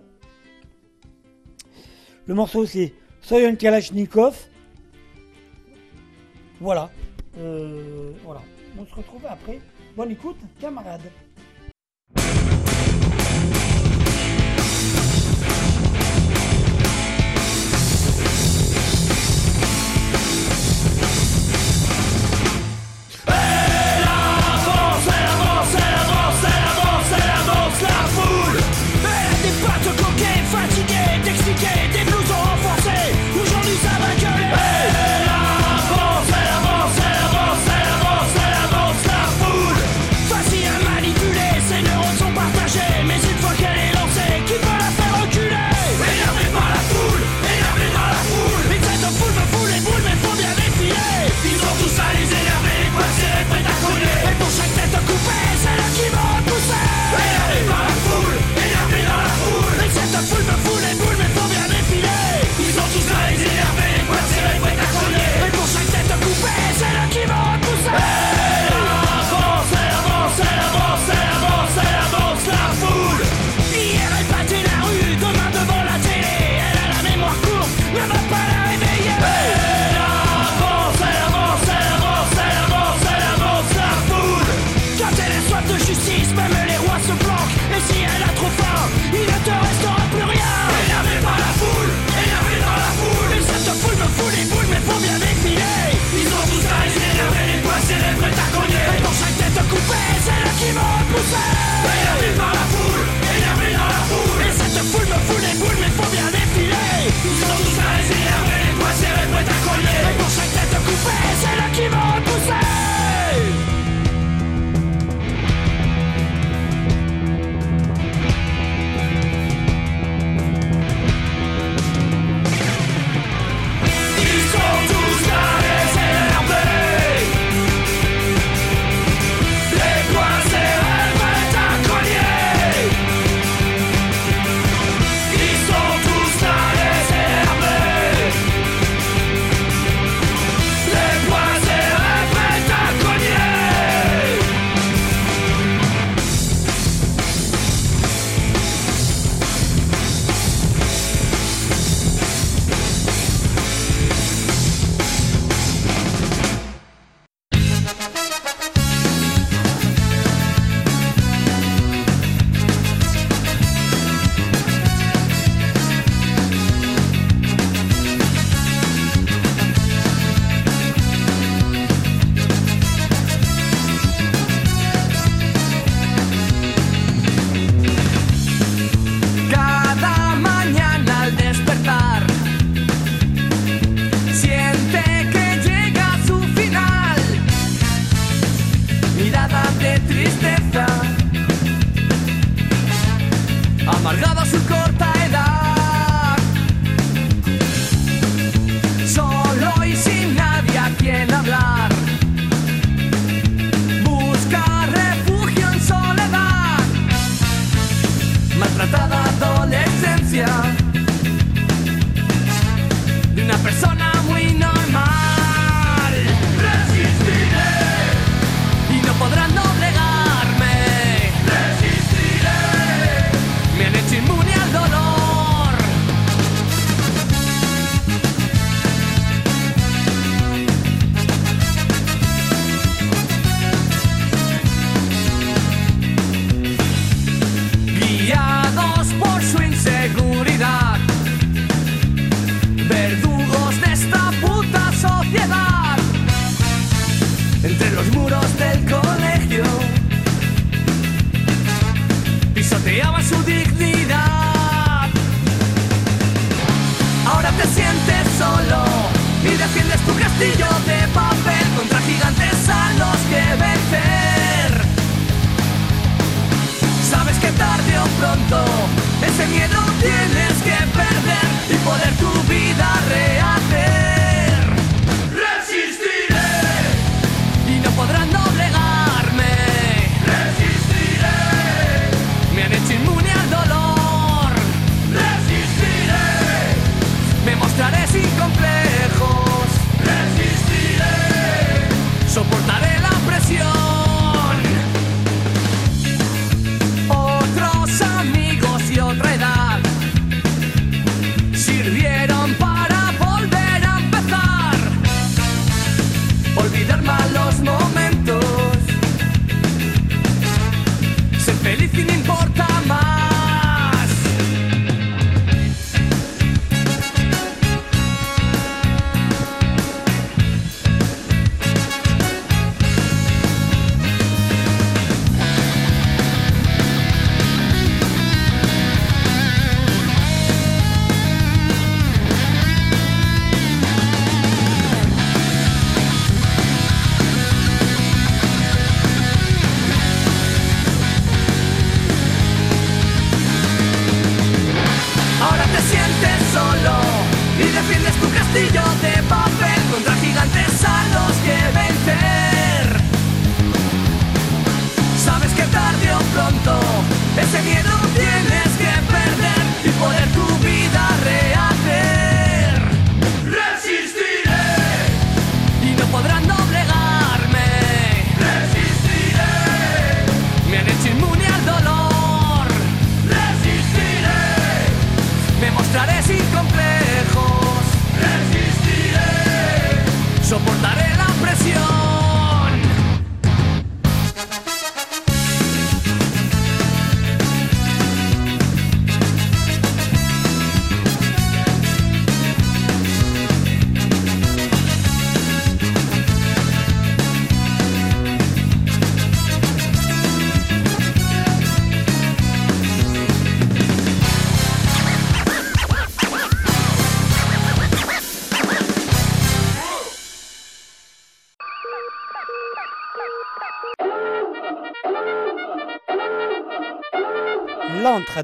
Le morceau, c'est Soy un Kalachnikov. Voilà. Euh, voilà. On se retrouve après. Bonne écoute, camarades.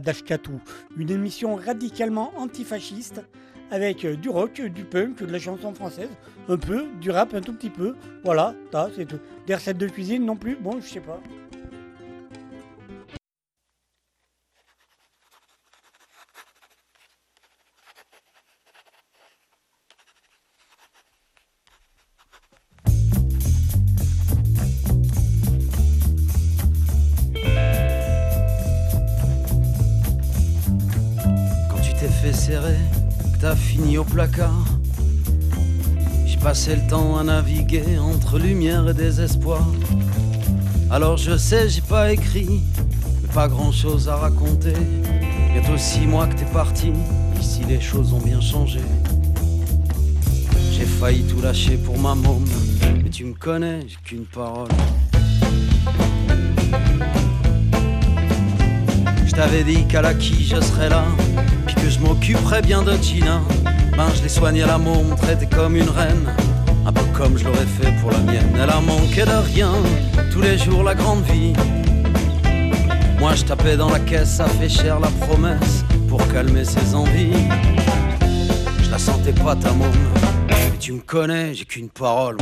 Dashkatou, une émission radicalement antifasciste avec euh, du rock, du punk, de la chanson française, un peu, du rap un tout petit peu. Voilà, ça c'est tout. Des recettes de cuisine non plus, bon, je sais pas.
que t'as fini au placard. J'ai passais le temps à naviguer entre lumière et désespoir. Alors je sais, j'ai pas écrit, mais pas grand chose à raconter. Bientôt six mois que t'es parti, ici les choses ont bien changé. J'ai failli tout lâcher pour ma môme, mais tu me connais, j'ai qu'une parole. Je t'avais dit qu'à la qui je serais là, que je m'occuperais bien de Gina. Ben je l'ai soignée la môme, traitée comme une reine, un peu comme je l'aurais fait pour la mienne. Elle a manqué de rien, tous les jours la grande vie. Moi je tapais dans la caisse, ça fait cher la promesse pour calmer ses envies. Je la sentais pas ta môme, mais tu me connais, j'ai qu'une parole.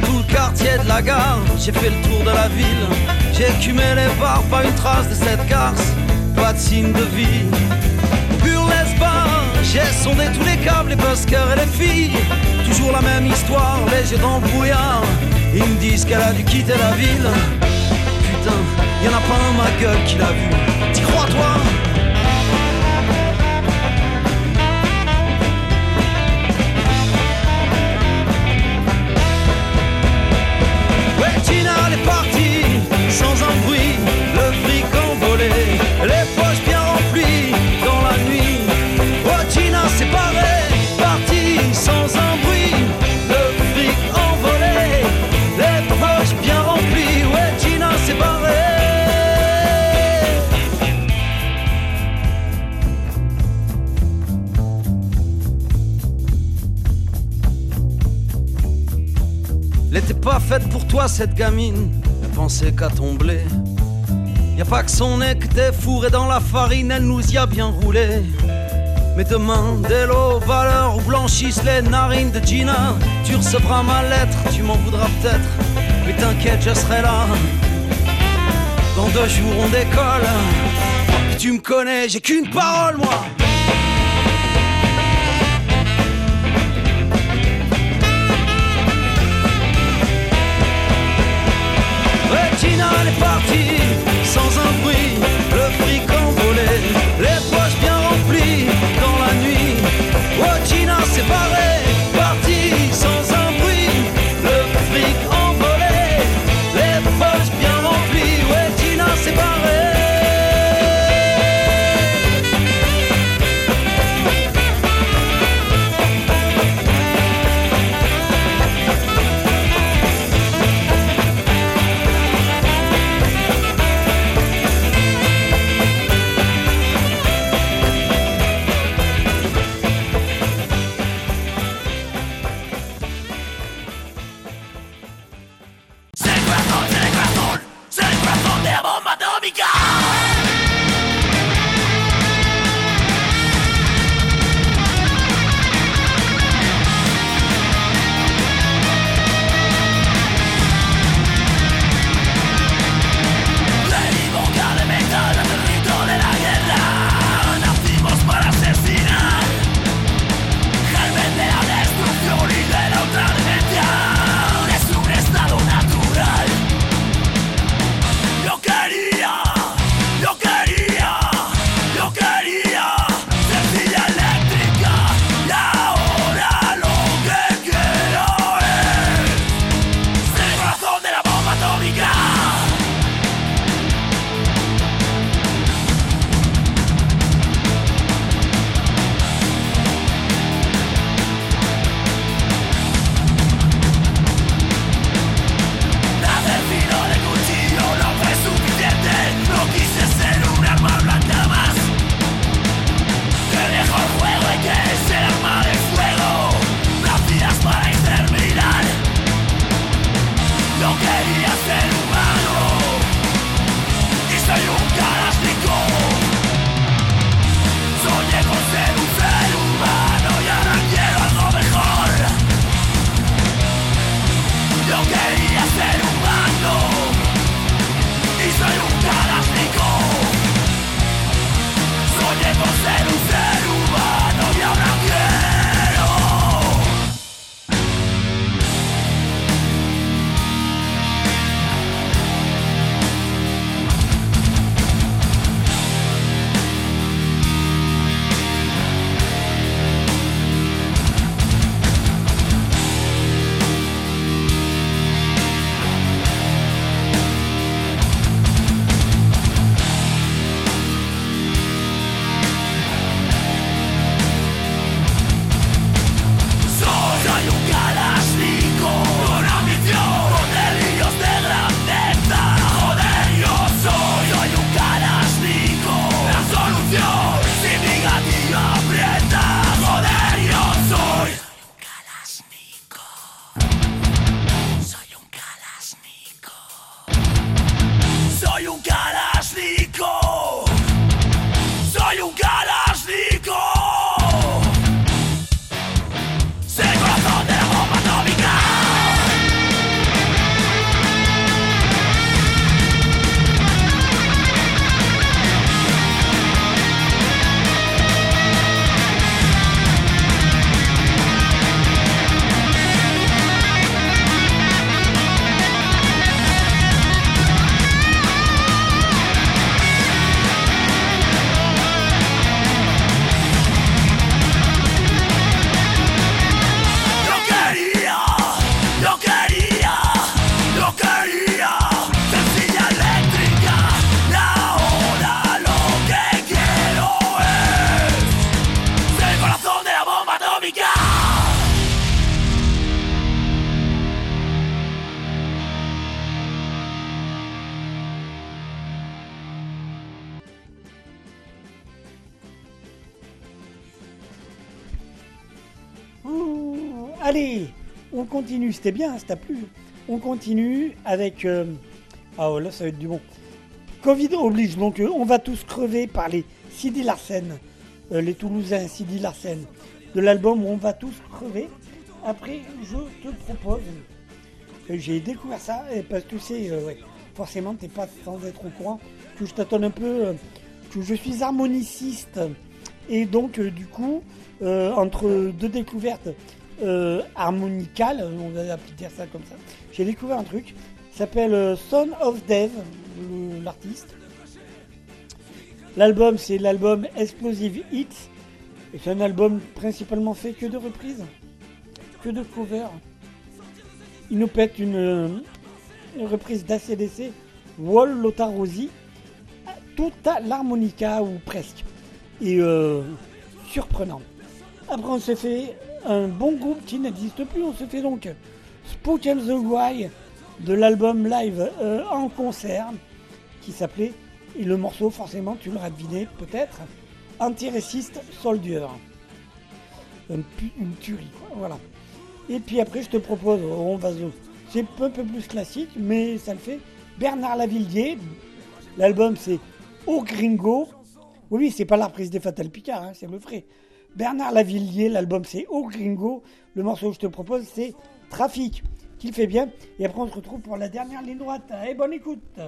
Dans tout le quartier de la gare. J'ai fait le tour de la ville. J'ai écumé les bars, pas une trace de cette garce. Pas de signe de vie. Burlesque bar, j'ai sondé tous les câbles, les buskers et les filles. Toujours la même histoire, les yeux dans le brouillard. Ils me disent qu'elle a dû quitter la ville. Putain, y en a pas un ma gueule qui l'a vu. T'y crois toi? Elle était pas faite pour toi cette gamine, elle pensait qu'à ton blé. Y a pas que son nez que t'es fourré dans la farine, elle nous y a bien roulé. Mais demain, dès l'eau, valeur où blanchissent les narines de Gina, tu recevras ma lettre, tu m'en voudras peut-être, mais t'inquiète, je serai là. Dans deux jours, on décolle. Tu me connais, j'ai qu'une parole, moi. Elle est partie sans un bruit, le fric envolé, les poches bien remplies dans la nuit. Oh, Gina, c'est Bien,
ça t'a plu. On continue avec. euh, Ah oh, là, ça va être du bon. Covid oblige, donc euh, on va tous crever par les Sidi Larsen, euh, les Toulousains Sidi Larsen, de l'album On va tous crever. Après, je te propose. J'ai découvert ça, et parce que tu sais, forcément, t'es pas sans être au courant, que je tâtonne un peu, que je suis harmoniciste. Et donc, du coup, entre deux découvertes euh, harmonicales, on va appeler ça comme ça, j'ai découvert un truc, s'appelle euh, Son of Dev, l'artiste. L'album, c'est l'album Explosive Hits. Et c'est un album principalement fait que de reprises, que de covers. Il nous pète une, euh, reprise d'ACDC, Wall Lotarosi, tout à l'harmonica ou presque. Et euh, surprenant. Après, on s'est fait un bon groupe qui n'existe plus. On se fait donc Spook and the Why de l'album live euh, en concert qui s'appelait, et le morceau, forcément, tu l'auras deviné peut-être, Anti-Racist Soldier. Une tuerie, quoi, voilà. Et puis après, je te propose, on va se- c'est un peu plus classique, mais ça le fait. Bernard Lavillier, l'album c'est Au Gringo. Oui, oui, c'est pas la reprise des Fatal Picard, hein, c'est le vrai. Bernard Lavillier, l'album c'est Au Gringo. Le morceau que je te propose c'est Trafic, qu'il fait bien. Et après, on se retrouve pour la dernière ligne droite. Et bonne écoute.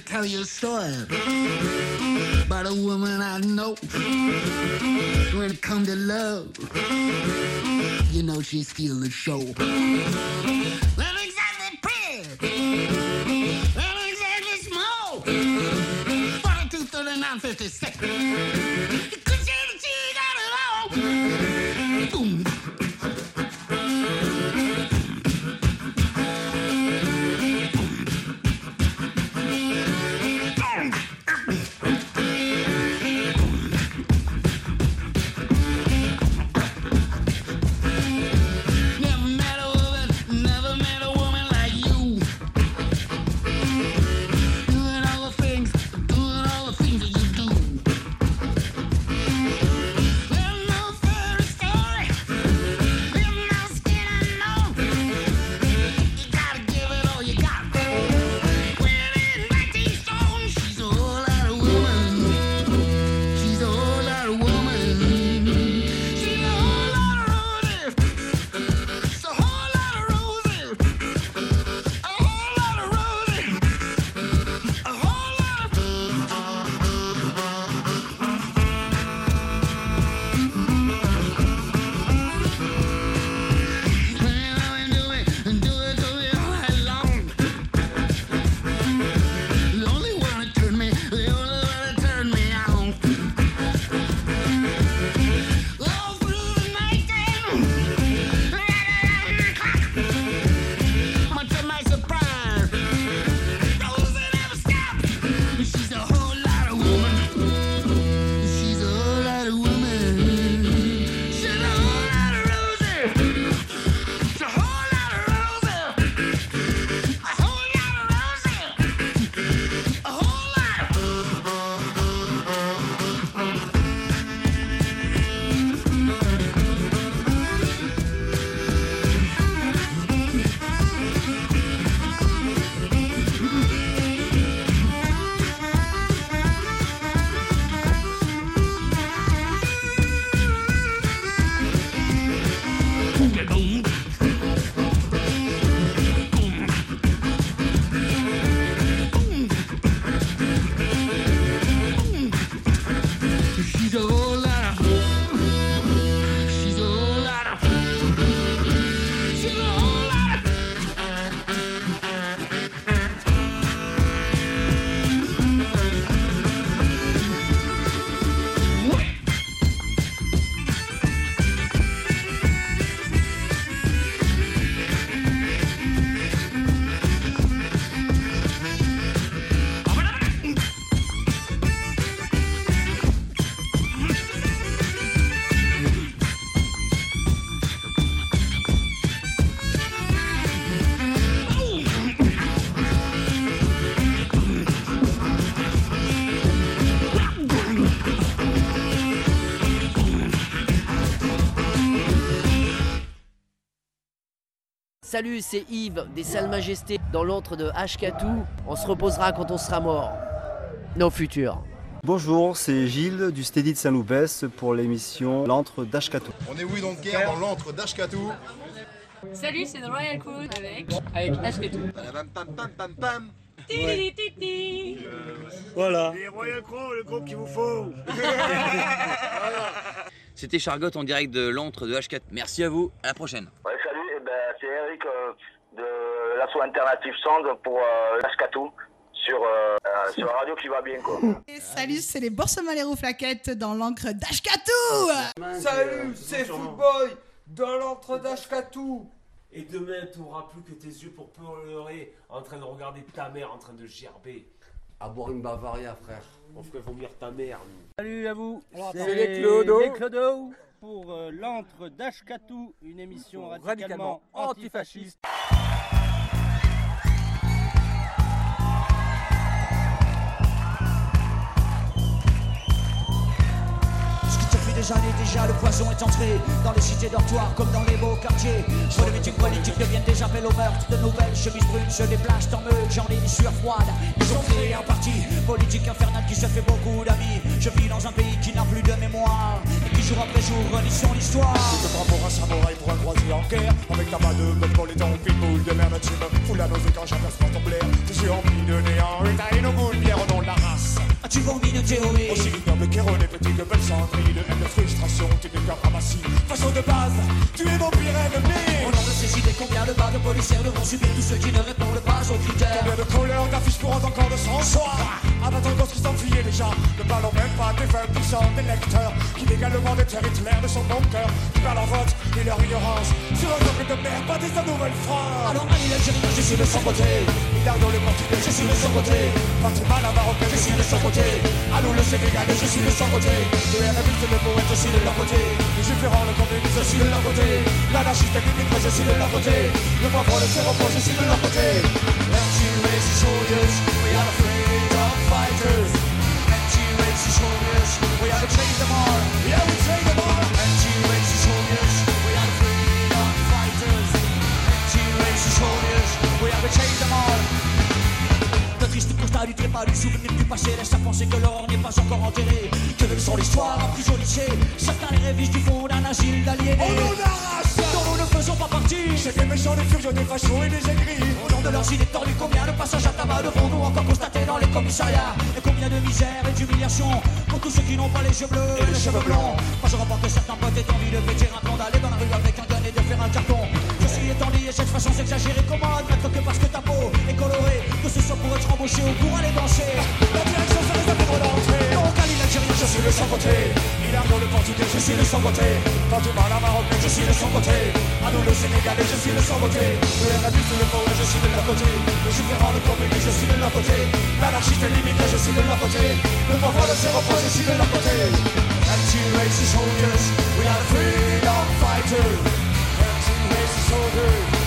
Tell you a story about a woman I know. When it comes to love, you know she steals the show. Not exactly pretty, not exactly small. 42, 39, 56.
Salut, c'est Yves des Salles Majestés dans l'antre de Ashkatou. On se reposera quand on sera mort. Nos futurs.
Bonjour, c'est Gilles du Steady de Saint-Loupès pour l'émission L'antre d'Ashkatou.
On est oui donc guerre dans l'antre d'Ashkatou.
Salut, c'est The Royal Crew avec. Avec Ashketou.
Pam pam pam pam.
Ti-ti-ti-ti.
Voilà.
Les Royal Crow, le groupe qu'il vous faut.
C'était Chargotte en direct de l'antre de H4. Merci à vous, à la prochaine.
Ouais, c'est Eric euh, de l'asso alternative Sound pour euh, Ashkatou sur, euh, euh, sur la radio qui va bien quoi.
Et salut, c'est les Boursemans les Flaquettes dans l'encre d'Ashkatou
Salut, c'est Footboy dans l'antre d'Ashkatou.
Et demain, tu n'auras plus que tes yeux pour pleurer en train de regarder ta mère en train de gerber.
À boire une Bavaria, frère.
On ferait vomir ta mère.
Salut à vous.
C'est les Clodo.
Les Clodo pour euh, l'antre d'Ashkatou, une émission radicalement,
Radicalement
antifasciste.
Ce qui te fait des années déjà, le poison est entré dans les cités dortoirs comme dans les beaux quartiers. Sur les meetings politiques deviennent des appels au meurtre. De nouvelles chemises brunes se déplacent en meute, j'en ai une sueur froide. Ils ont créé un parti politique infernal qui se fait beaucoup d'amis. Je vis dans un pays qui n'a plus de mémoire jour après jour relie son histoire.
Tu te prends pour un samouraï, pour un croisier en guerre Avec ta main de pour les temps, pitbull de merde Tu me fous la nausée quand j'aperçois ton blaire Je suis rempli de néant et t'as une goutte
de théorie.
Aussi ignoble qu'erroné, petit que belle cendrie De haine, de frustration, tu qu'un ramassis Façon de base, tu es mon pire ennemi.
Au nom de ces idées, combien de bas de policiers devront subir tous ceux qui ne répondent pas aux critères?
Combien de couleurs d'affiches pour autant encore de sang-froid Abattant gosse qui s'enfuyait déjà Ne parlons même pas des vins puissants des lecteurs Qui légalement déterrent Hitler de son bon cœur Qui par leur vote et leur ignorance Sur un peuple de merde, pas des nouvelle France
Alors Ali l'Algérien, je suis de son
Hilardo le je suis de son côté. Fatima la marocaine, je suis de son côté. Alou le sénégalais, je suis de son côté. Le RMI, le poète, je suis de leur côté. Les différents, le je suis de leur côté. L'anarchiste et l'immigré, je suis de leur côté. Le pauvre, le séropos, je suis de leur côté.
Anti-racist soldiers, we are the freedom fighters. Anti-racist soldiers, we are the change them all.
Yeah, we change
Le triste constat du trépas du souvenir du passé laisse à penser que l'or n'est pas encore enterré. Que l'histoire a pris au lycée. Certains les révisent du fond d'un asile d'aliénés.
On nous arrache
Dont nous ne faisons pas partie.
C'est des méchants, des furieux, des fachos et des aigris
Au nom de leurs idées tordues, combien de passages à tabac devrons-nous encore constater dans les commissariats? Et combien de misère et d'humiliation pour tous ceux qui n'ont pas les yeux bleus et les cheveux blonds Moi je reporte que certains potes aient envie de péter un plomb, d'aller dans la rue avec un gun et de faire un carton suis étendu et cette façon s'exagérer comment admettre que parce que ta peau est colorée Que ce soit pour être embauché ou pour aller danser
La direction se réserve pour l'entrée.
Donc Ali l'Algérien, je suis de son côté
Hilardo le portugais, je suis de son côté Fatima la marocaine, je suis de son côté Alou le sénégalais, je suis de son côté Le RMI, le poète, je suis de leur côté. Le différent, le communiste, je suis de leur côté. L'anarchiste l'immigré, je suis de leur côté. Le pauvre, le séropos, je suis de leur côté.
Anti-racist soldiers, we are freedom fighters
Anti-racist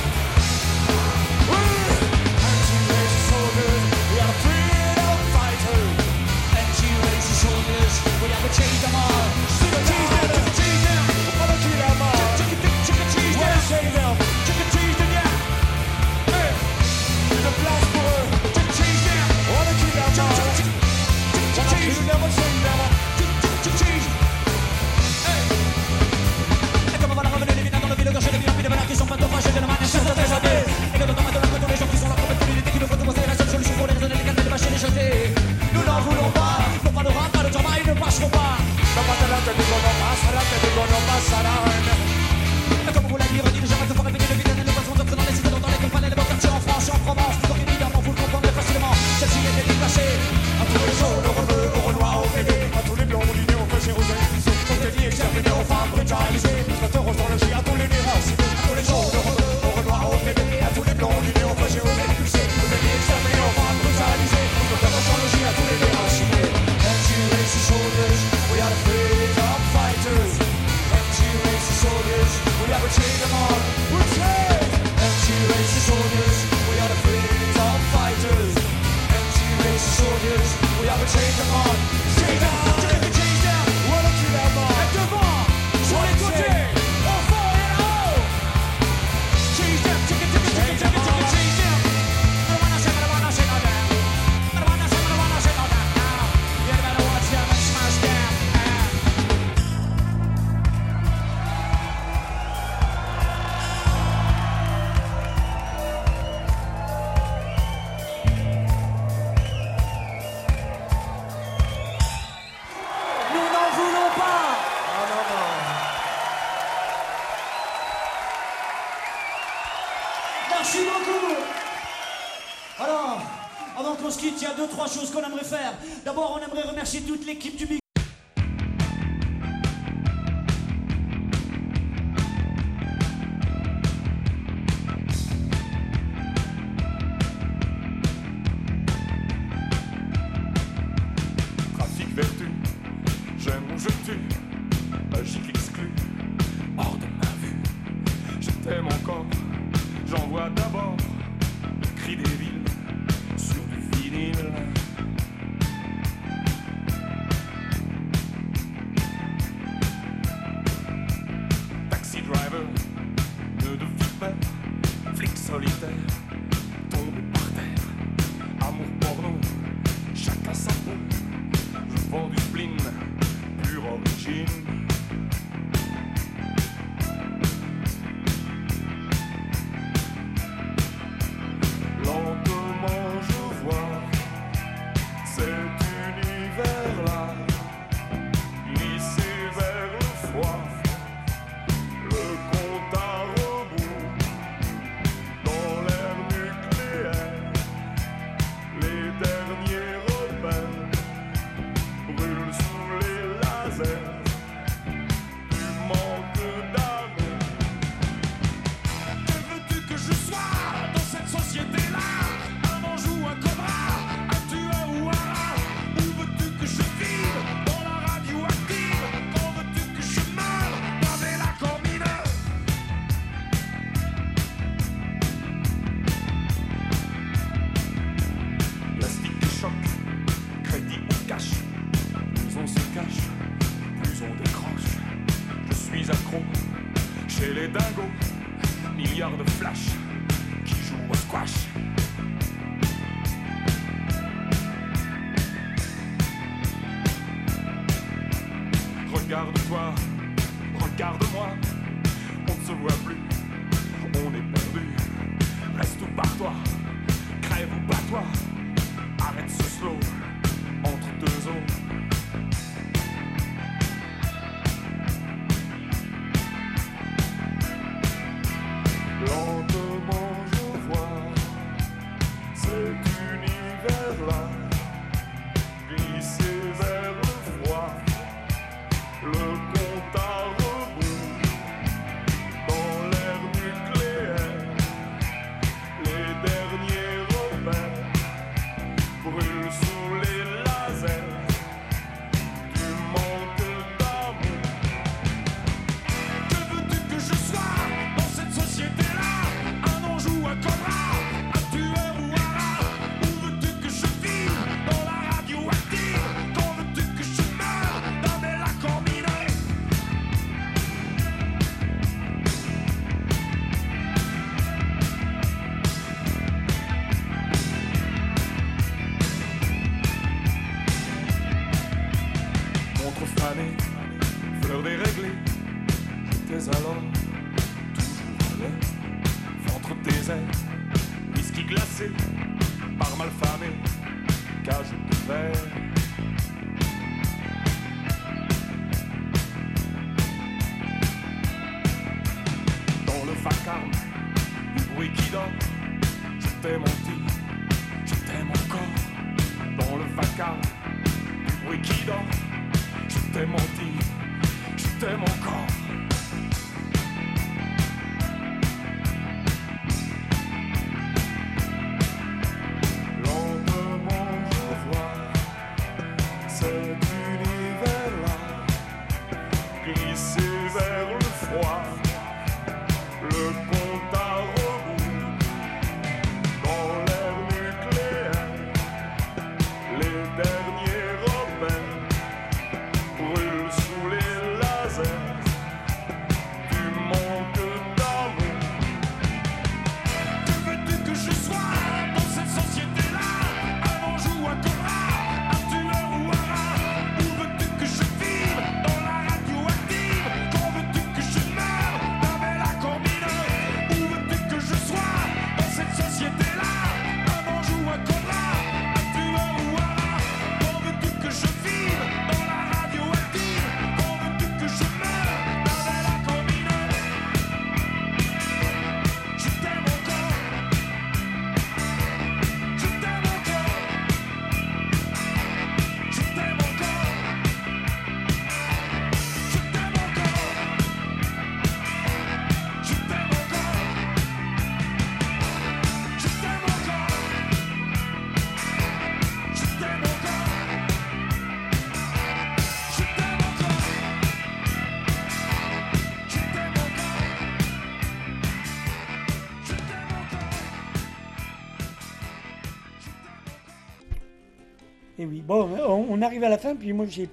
arrive à la fin, puis moi j'ai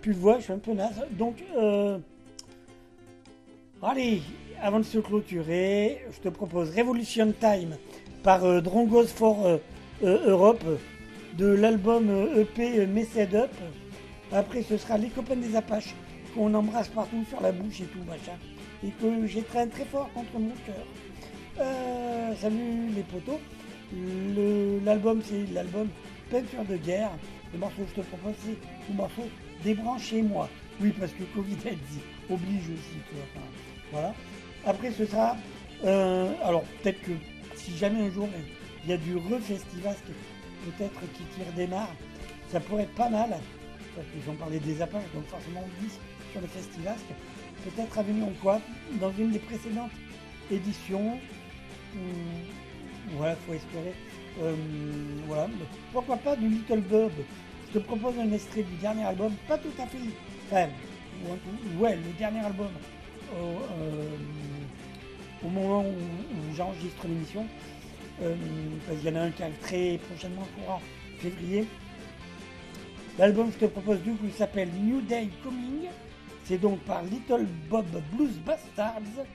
plus de voix, je suis un peu naze. Donc, euh, allez, avant de se clôturer, je te propose Revolution Time par euh, Drongos for euh, Europe de l'album EP euh, Messed Up. Après, ce sera Les copains des Apaches qu'on embrasse partout sur la bouche et tout, machin. Et que j'étreins très fort contre mon cœur. Salut les potos. L'album, c'est l'album Peinture de guerre. Le morceau que je te propose, c'est le morceau Débranchez-moi. Oui, parce que Covid a dit oblige aussi. voilà. Après, ce sera. euh, alors, peut-être que si jamais un jour il y a du re-festivasque, peut-être qui tire démarre, ça pourrait être pas mal. Parce qu'ils ont parlé des Apaches, donc forcément on glisse sur le festivasque. Peut-être venir quoi dans une des précédentes éditions. Hum, voilà, faut espérer. Euh, voilà, pourquoi pas du Little Bob Je te propose un extrait du dernier album, pas tout à fait. Enfin, ouais, le dernier album au, euh, moment où, j'enregistre l'émission. Euh, parce qu'il y en a un qui arrive très prochainement courant février. L'album que je te propose du coup s'appelle New Day Coming. C'est donc par Little Bob Blues Bastards.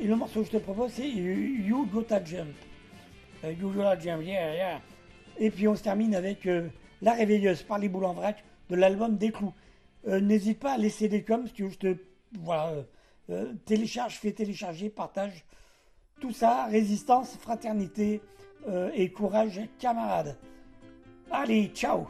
Et le morceau que je te propose c'est You Gotta Jump. Euh, yeah, yeah. Et puis on se termine avec euh, La Réveilleuse par les boules en vrac de l'album Des Clous. Euh, N'hésite pas à laisser des coms tu je te voilà, télécharge, fais télécharger, partage. Tout ça, résistance, fraternité, et courage camarades. Allez, ciao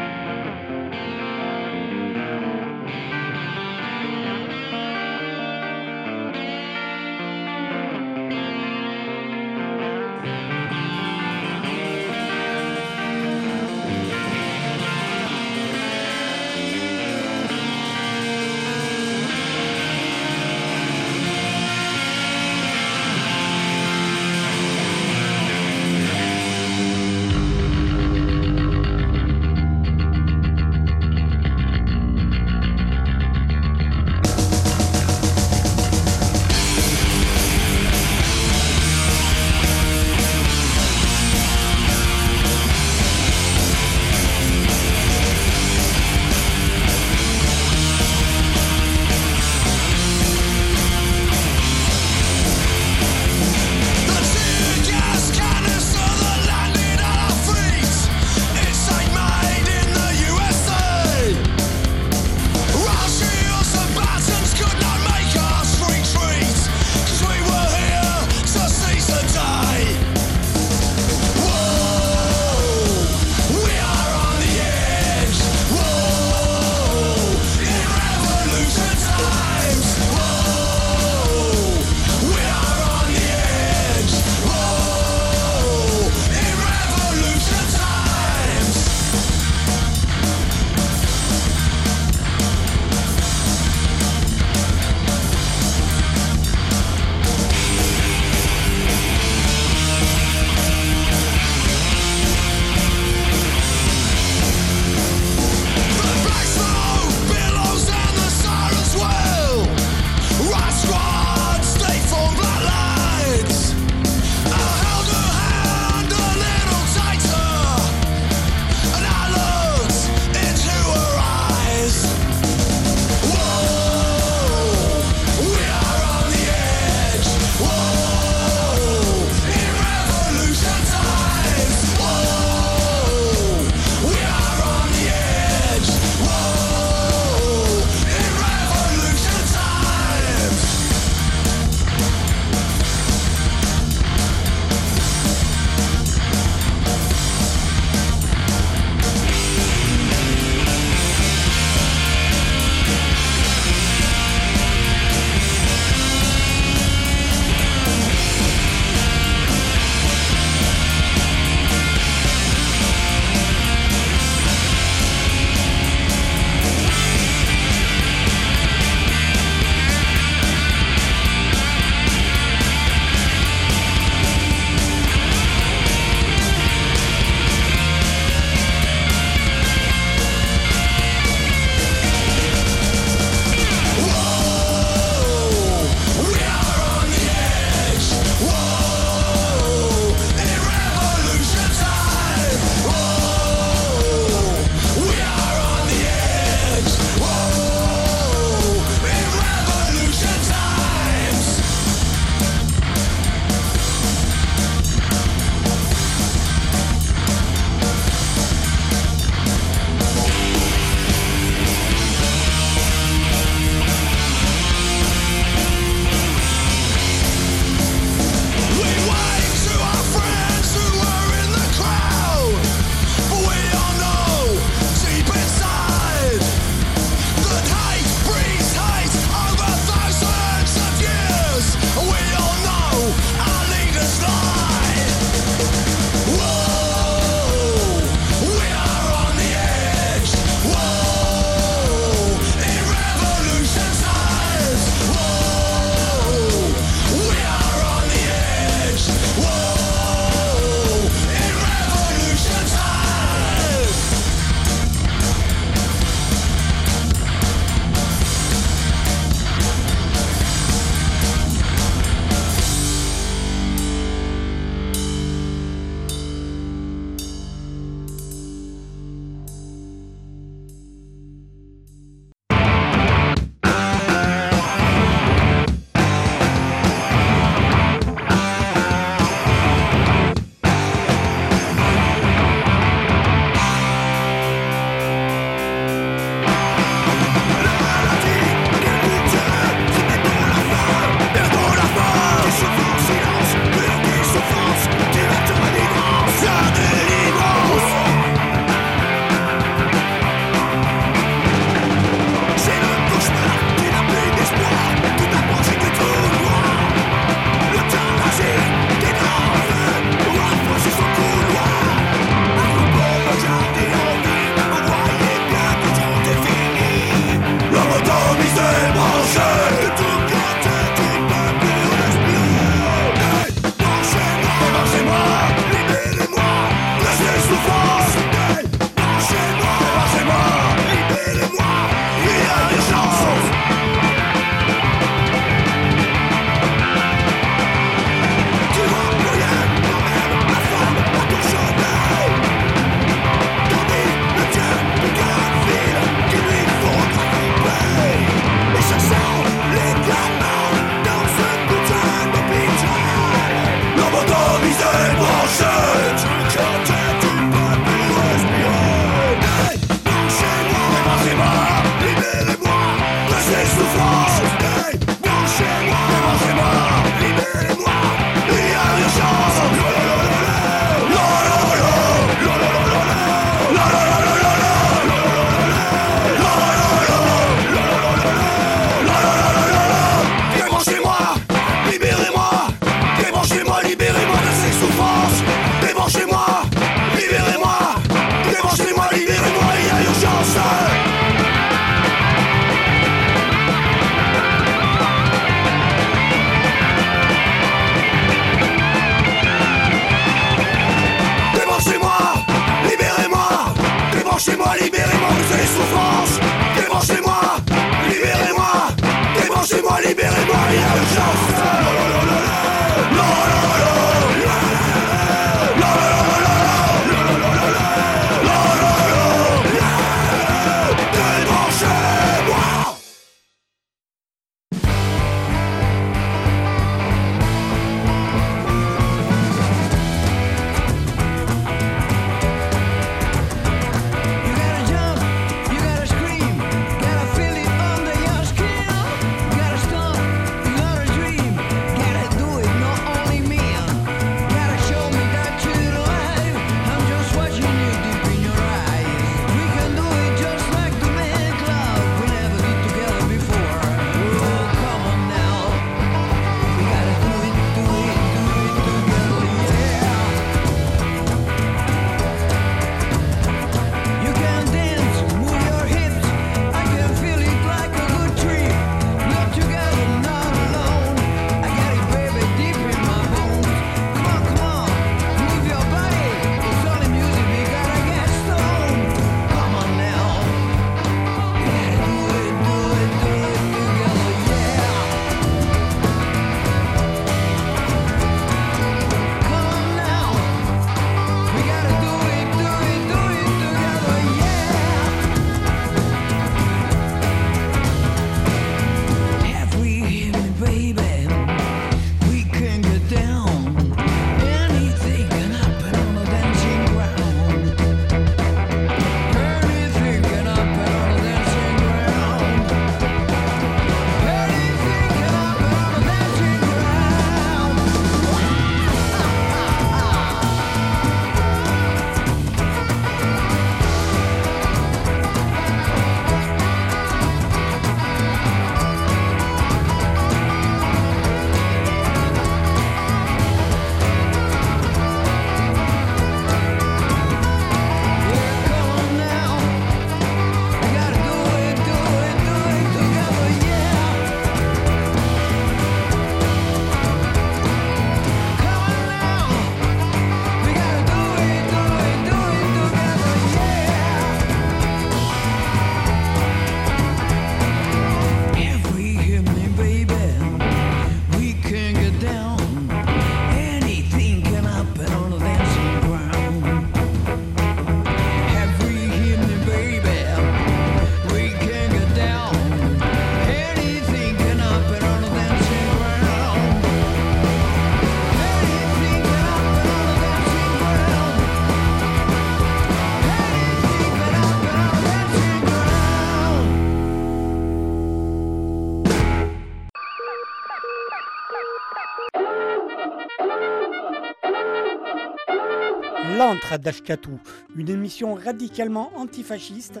L'antre d'Ashkatou, une émission radicalement antifasciste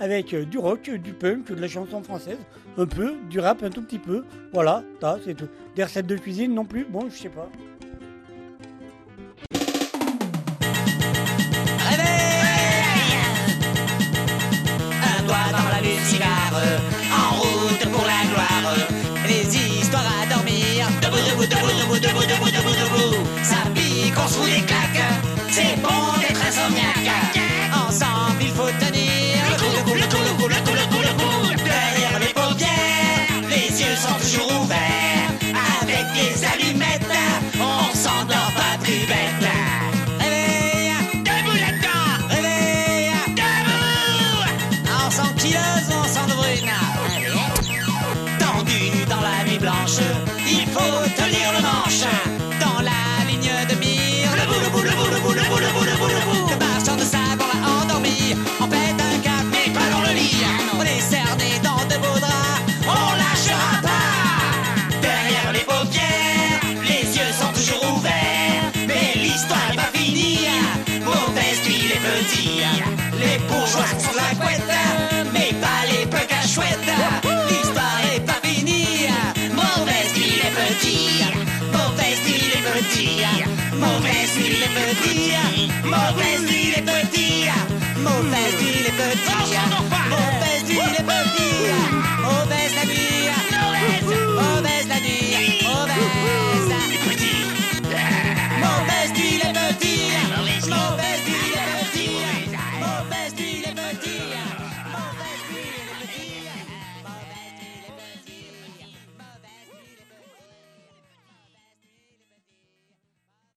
avec euh, du rock, du punk, de la chanson française, un peu, du rap un tout petit peu. Voilà, c'est tout. Des recettes de cuisine non plus, bon, je sais pas.
La en route pour la gloire. À dormir, debout, debout, debout, debout, debout,